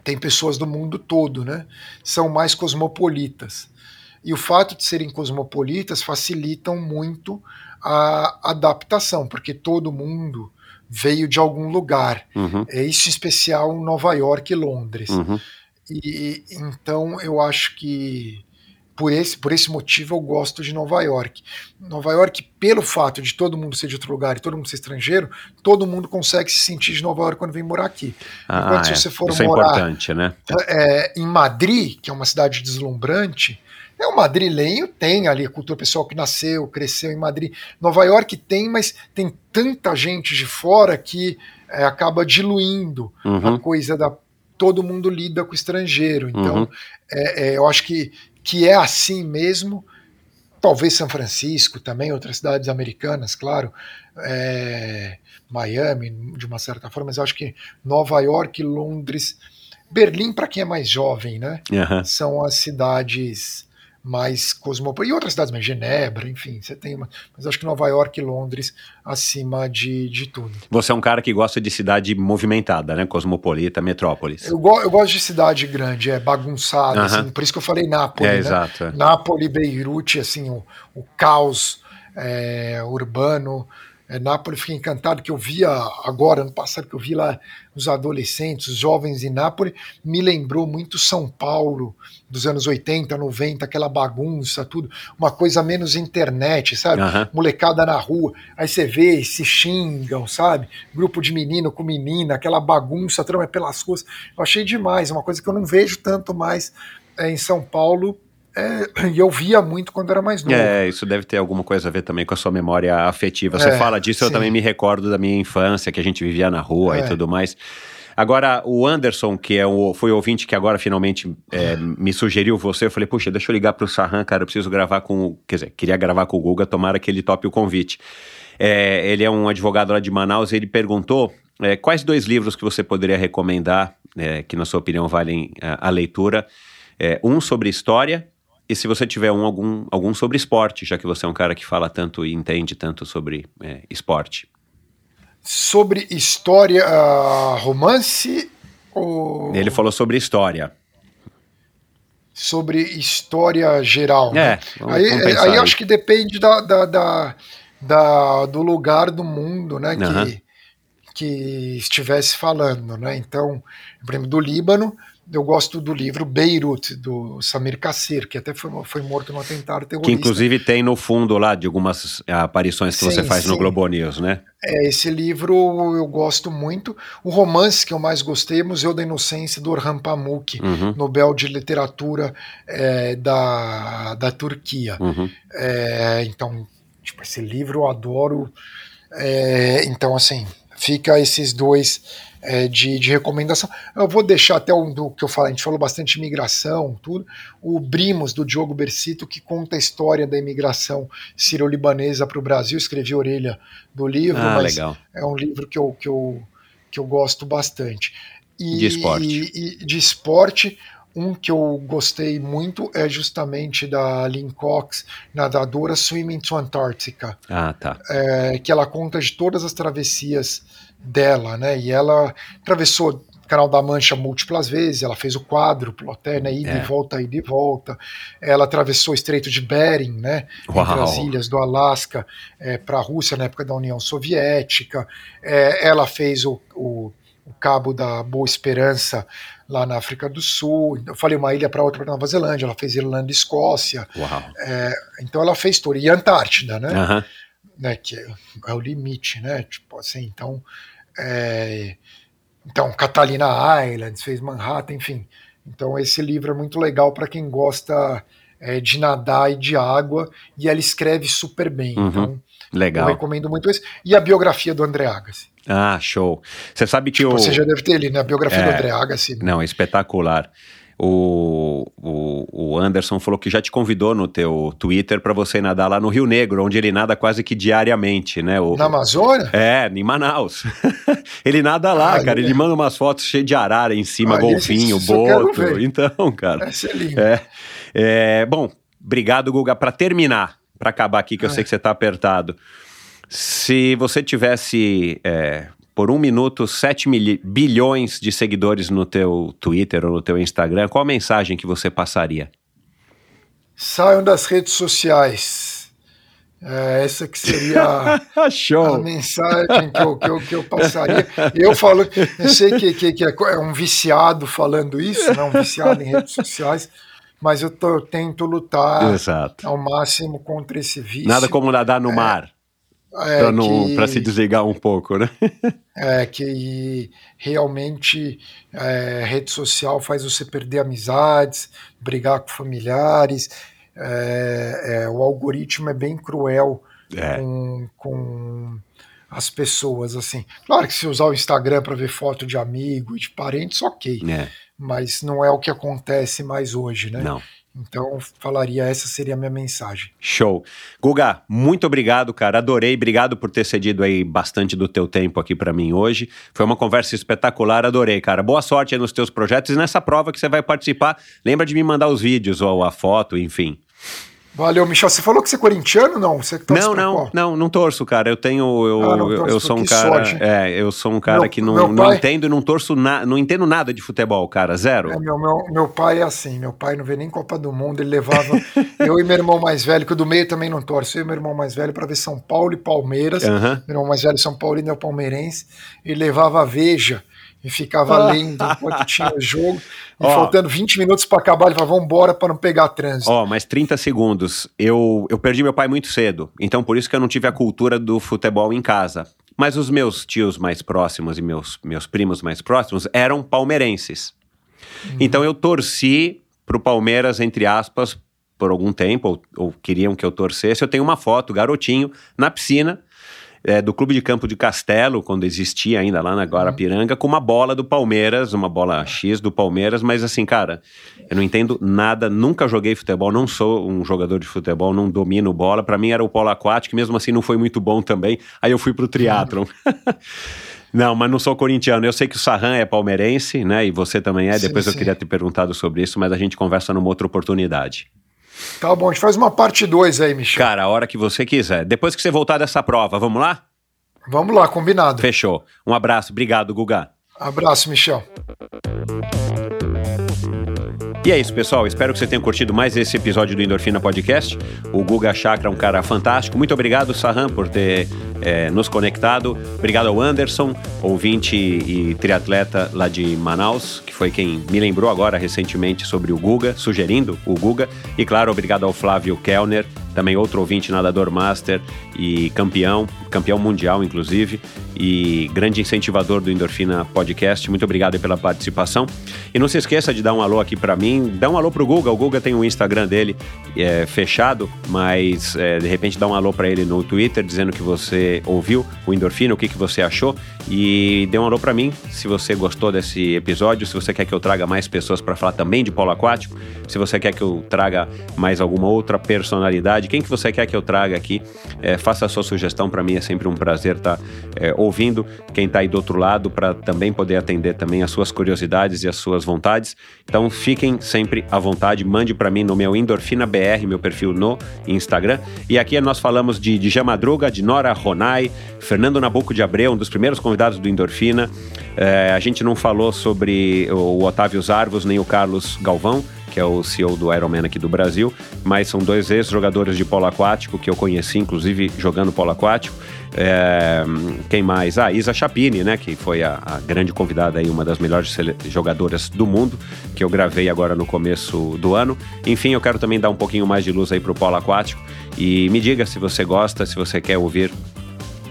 tem pessoas do mundo todo, né? São mais cosmopolitas. E o fato de serem cosmopolitas facilitam muito a adaptação, porque todo mundo veio de algum lugar. Uhum. É isso em especial Nova York e Londres. Uhum. E então eu acho que por esse, por esse motivo eu gosto de Nova York. Nova York, pelo fato de todo mundo ser de outro lugar e todo mundo ser estrangeiro, todo mundo consegue se sentir de Nova York quando vem morar aqui. Ah, Enquanto é. se você for Isso é morar importante, né? é, em Madrid, que é uma cidade deslumbrante, é o madrilenho tem ali a cultura pessoal que nasceu, cresceu em Madrid. Nova York tem, mas tem tanta gente de fora que é, acaba diluindo Uhum. a coisa da todo mundo lida com o estrangeiro. Então, Uhum. é, é, eu acho que, que é assim mesmo. Talvez São Francisco também, outras cidades americanas, claro, é, Miami, de uma certa forma, mas eu acho que Nova York, Londres, Berlim, para quem é mais jovem, né? Aham. São as cidades mais cosmopolitas. E outras cidades, mais Genebra, enfim, você tem uma. Mas acho que Nova York e Londres acima de, de tudo. Você é um cara que gosta de cidade movimentada, né? Cosmopolita, metrópolis. Eu, go- eu gosto de cidade grande, é bagunçada, Aham. assim, por isso que eu falei Nápoles, É, né? exato. Nápoles, Beirute, assim, o, o caos é, urbano. É, Nápoles, fiquei encantado que eu via agora, ano passado, que eu vi lá os adolescentes, os jovens em Nápoles, me lembrou muito São Paulo dos anos 80, 90, aquela bagunça, tudo, uma coisa menos internet, sabe? Aham. Molecada na rua, aí você vê, se xingam, sabe? Grupo de menino com menina, aquela bagunça, trama pelas ruas. Eu achei demais, uma coisa que eu não vejo tanto mais é, em São Paulo, é, e eu via muito quando era mais novo. É, isso deve ter alguma coisa a ver também com a sua memória afetiva. Você É, fala disso, eu sim. também me recordo da minha infância, que a gente vivia na rua e É. tudo mais. Agora, o Anderson, que é o, foi o ouvinte que agora finalmente é, me sugeriu você, eu falei, puxa, deixa eu ligar pro Sarran, cara, eu preciso gravar com. o- Quer dizer, queria gravar com o Guga, tomara que ele tope o convite. É, ele é um advogado lá de Manaus e ele perguntou é, quais dois livros que você poderia recomendar, é, que na sua opinião valem a, a leitura. É, um sobre história e se você tiver um, algum, algum sobre esporte, já que você é um cara que fala tanto e entende tanto sobre é, esporte. Sobre história, ah, romance ou Ele falou sobre história. sobre história geral? né? É, vamos- aí, vamos aí aí. acho que depende da, da, da- da- do lugar do mundo, né? Aham. Que, que estivesse falando, né? Então, por exemplo, do Líbano, eu gosto do livro Beirut, do Samir Kassir, que até foi, foi morto no atentado terrorista. Que inclusive tem no fundo lá de algumas é, aparições que você Sim, faz no sim. Globo News, né? É, esse livro eu gosto muito. O romance que eu mais gostei é Museu da Inocência, do Orhan Pamuk, Uhum, Nobel de Literatura é, da, da Turquia. uhum. É, então, tipo, esse livro eu adoro. É, então, assim, fica esses dois é, de, de recomendação. Eu vou deixar até um do que eu falei, a gente falou bastante de imigração, tudo. O Brimos, do Diogo Bercito, que conta a história da imigração sírio-libanesa para o Brasil. Escrevi a orelha do livro, Ah, mas legal. é um livro que eu, que eu, que eu gosto bastante. E, De esporte. E, e de esporte, um que eu gostei muito é justamente da Lynn Cox, nadadora Swimming to Antarctica, Ah, tá. é, que ela conta de todas as travessias dela, né? E ela atravessou o Canal da Mancha múltiplas vezes, ela fez o quádruplo até, né? Ida É. e volta, ida e volta. Ela atravessou o Estreito de Bering, né? Entre Uau. as ilhas do Alasca para a Rússia na época da União Soviética. É, ela fez o, o, o Cabo da Boa Esperança lá na África do Sul. Eu falei uma ilha para outra para Nova Zelândia. Ela fez Irlanda e Escócia. Uau. Então ela fez tudo. E Antártida, né? Né, que é, é o limite, né? Tipo assim, então, é, então Catalina Islands fez Manhattan, enfim. Então esse livro é muito legal para quem gosta é, de nadar e de água e ela escreve super bem. Uhum. Então eu Legal. recomendo muito esse e a biografia do André Agassi. Ah, show. Você sabe que o. Você já deve ter lido, né? A biografia É. do André Agassi. Não, espetacular. O, o, o Anderson falou que já te convidou no teu Twitter para você nadar lá no Rio Negro, onde ele nada quase que diariamente, né? O, Na Amazônia? É, em Manaus. ele nada lá, Ah, cara. ele- Ele manda umas fotos cheias de arara em cima, Ah, golfinho, isso- eu boto. Então, cara. Esse é lindo. É, é, bom, obrigado, Guga. Para terminar, para acabar aqui, que eu É. sei que você tá apertado. Se você tivesse, é, por um minuto, 7 mil- bilhões de seguidores no teu Twitter ou no teu Instagram, qual a mensagem que você passaria? Saiam das redes sociais. É, essa que seria a, mensagem que eu, que, eu, que eu passaria. Eu falo, eu sei que, que, que é um viciado falando isso, né, um viciado em redes sociais, mas eu, tô, eu tento lutar Exato. ao máximo contra esse vício. Nada como nadar no é, mar. É, para se desligar um pouco, né? é que realmente é, rede social faz você perder amizades, brigar com familiares. É, é, o algoritmo é bem cruel é. com, com as pessoas, assim. Claro que se usar o Instagram para ver foto de amigo e de parentes, ok. É. Mas não é o que acontece mais hoje, né? Não. Então, falaria, essa seria a minha mensagem. Show. Guga, muito obrigado, cara. Adorei. Obrigado por ter cedido aí bastante do teu tempo aqui para mim hoje. Foi uma conversa espetacular, adorei, cara. Boa sorte aí nos teus projetos e nessa prova que você vai participar. Lembra de me mandar os vídeos ou a foto, enfim. Valeu, Michel. Você falou que você é corintiano, não? Você não, não, qual? não, não torço, cara. Eu tenho, eu, ah, eu, eu sou um cara, sorte. é, eu sou um cara meu, que não, não entendo e não torço na, não entendo nada de futebol, cara, zero. É, meu, meu, meu pai é assim, meu pai não vê nem Copa do Mundo, ele levava eu e meu irmão mais velho, que o do meio também não torço, eu e meu irmão mais velho para ver São Paulo e Palmeiras. Meu irmão mais velho São Paulo e é palmeirense, ele levava a Veja e ficava lendo enquanto tinha jogo. E faltando 20 minutos para acabar, ele falava, vamos embora para não pegar trânsito. Ó, mas 30 segundos. Eu, eu perdi meu pai muito cedo, então por isso que eu não tive a cultura do futebol em casa. Mas os meus tios mais próximos e meus, meus primos mais próximos eram palmeirenses. Uhum. Então eu torci pro Palmeiras, entre aspas, por algum tempo, ou, ou, queriam que eu torcesse. Eu tenho uma foto, garotinho, na piscina, é, do Clube de Campo de Castelo, quando existia ainda lá na Guarapiranga, com uma bola do Palmeiras, uma bola X do Palmeiras, mas assim, cara, eu não entendo nada, nunca joguei futebol, não sou um jogador de futebol, não domino bola. Para mim era o polo aquático, mesmo assim não foi muito bom também. Aí eu fui pro triatlon. Não, mas não sou corintiano. Eu sei que o Sarran é palmeirense, né? E você também é. Sim, Depois sim. eu queria ter perguntado sobre isso, mas a gente conversa numa outra oportunidade. Tá bom, a gente faz uma parte 2 aí, Michel. Cara, a hora que você quiser. Depois que você voltar dessa prova, vamos lá? Vamos lá, combinado. Fechou. Um abraço, obrigado, Guga. Abraço, Michel. E é isso, pessoal. Espero que você tenha curtido mais esse episódio do Endorfina Podcast. O Guga Chakra é um cara fantástico. Muito obrigado, Sarram, por ter é, nos conectado. Obrigado ao Anderson, ouvinte e triatleta lá de Manaus, que foi quem me lembrou agora recentemente sobre o Guga, sugerindo o Guga. E claro, obrigado ao Flávio Kellner, também outro ouvinte nadador master e campeão, campeão mundial inclusive, e grande incentivador do Endorfina Podcast. Muito obrigado pela participação. E não se esqueça de dar um alô aqui para mim, dá um alô pro Guga. O Guga tem um Instagram dele é, fechado, mas é, de repente dá um alô para ele no Twitter dizendo que você ouviu o Endorfina, o que, que você achou e dê um alô para mim se você gostou desse episódio, se você quer que eu traga mais pessoas para falar também de polo aquático, se você quer que eu traga mais alguma outra personalidade, quem que você quer que eu traga aqui, é, faça a sua sugestão para mim, é sempre um prazer estar tá, é, ouvindo quem está aí do outro lado para também poder atender também as suas curiosidades e as suas vontades. Então fiquem sempre à vontade, mande para mim no meu Endorfina BR, meu perfil no Instagram. E aqui nós falamos de, de Jamadruga, de Nora Ronai, Fernando Nabuco de Abreu, um dos primeiros do Endorfina. É, a gente não falou sobre o Otávio Zarvos nem o Carlos Galvão, que é o CEO do Ironman aqui do Brasil, mas são dois ex-jogadores de polo aquático que eu conheci, inclusive jogando polo aquático. É, quem mais? Ah, Isa Chapini, né? Que foi a, a, grande convidada aí, uma das melhores jogadoras do mundo, que eu gravei agora no começo do ano. Enfim, eu quero também dar um pouquinho mais de luz aí pro polo aquático. E me diga se você gosta, se você quer ouvir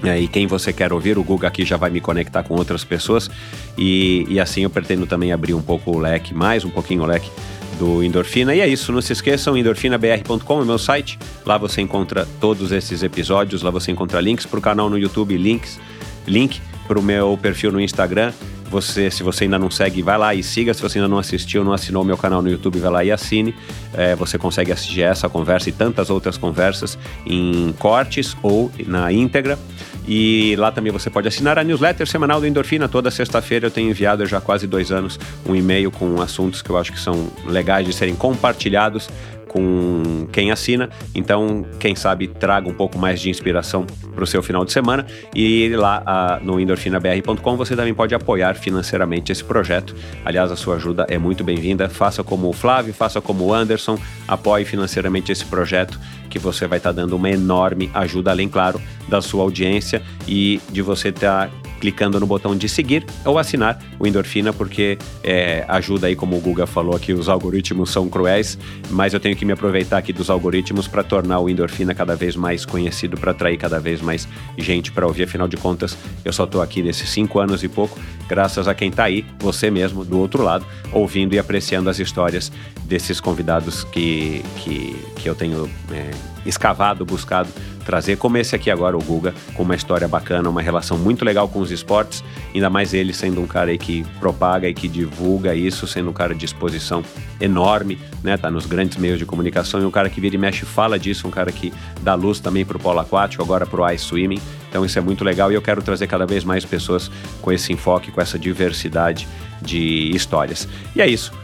é, e quem você quer ouvir, o Google aqui já vai me conectar com outras pessoas e, e assim eu pretendo também abrir um pouco o leque, mais um pouquinho o leque do Endorfina. E é isso, não se esqueçam, endorfinabr.com é meu site. Lá você encontra todos esses episódios, lá você encontra links para o canal no YouTube, links, link para o meu perfil no Instagram. Você, se você ainda não segue, vai lá e siga. Se você ainda não assistiu, não assinou meu canal no YouTube, vai lá e assine. É, você consegue assistir essa conversa e tantas outras conversas em cortes ou na íntegra. E lá também você pode assinar a newsletter semanal do Endorfina. Toda sexta-feira eu tenho enviado já há quase dois anos um e-mail com assuntos que eu acho que são legais de serem compartilhados com quem assina. Então, quem sabe traga um pouco mais de inspiração para o seu final de semana. E lá no endorfinabr.com você também pode apoiar financeiramente esse projeto. Aliás, a sua ajuda é muito bem-vinda. Faça como o Flávio, faça como o Anderson, apoie financeiramente esse projeto que você vai estar tá dando uma enorme ajuda, além, claro, da sua audiência e de você estar tá clicando no botão de seguir ou assinar o Endorfina, porque é, ajuda aí, como o Guga falou aqui, os algoritmos são cruéis, mas eu tenho que me aproveitar aqui dos algoritmos para tornar o Endorfina cada vez mais conhecido, para atrair cada vez mais gente para ouvir. Afinal de contas, eu só estou aqui nesses cinco anos e pouco, graças a quem está aí, você mesmo, do outro lado, ouvindo e apreciando as histórias desses convidados que, que, que eu tenho é, escavado, buscado trazer, como esse aqui agora, o Guga, com uma história bacana, uma relação muito legal com os esportes, ainda mais ele sendo um cara que propaga e que divulga isso, sendo um cara de exposição enorme, né? Tá nos grandes meios de comunicação e um cara que vira e mexe fala disso, um cara que dá luz também para o polo aquático, agora para o ice swimming. Então isso é muito legal e eu quero trazer cada vez mais pessoas com esse enfoque, com essa diversidade de histórias. E é isso.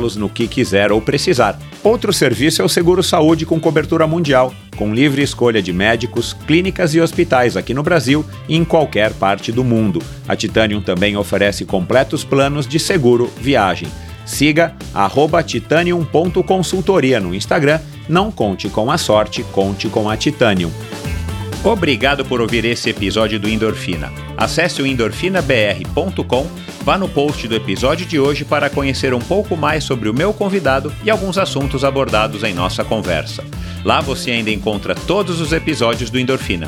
utilizá-los no que quiser ou precisar. Outro serviço é o Seguro Saúde com cobertura mundial, com livre escolha de médicos, clínicas e hospitais aqui no Brasil e em qualquer parte do mundo. A Titanium também oferece completos planos de seguro viagem. Siga titanium.consultoria no Instagram. Não conte com a sorte, conte com a Titanium. Obrigado por ouvir esse episódio do Endorfina. Acesse o endorfinabr.com, vá no post do episódio de hoje para conhecer um pouco mais sobre o meu convidado e alguns assuntos abordados em nossa conversa. Lá você ainda encontra todos os episódios do Endorfina.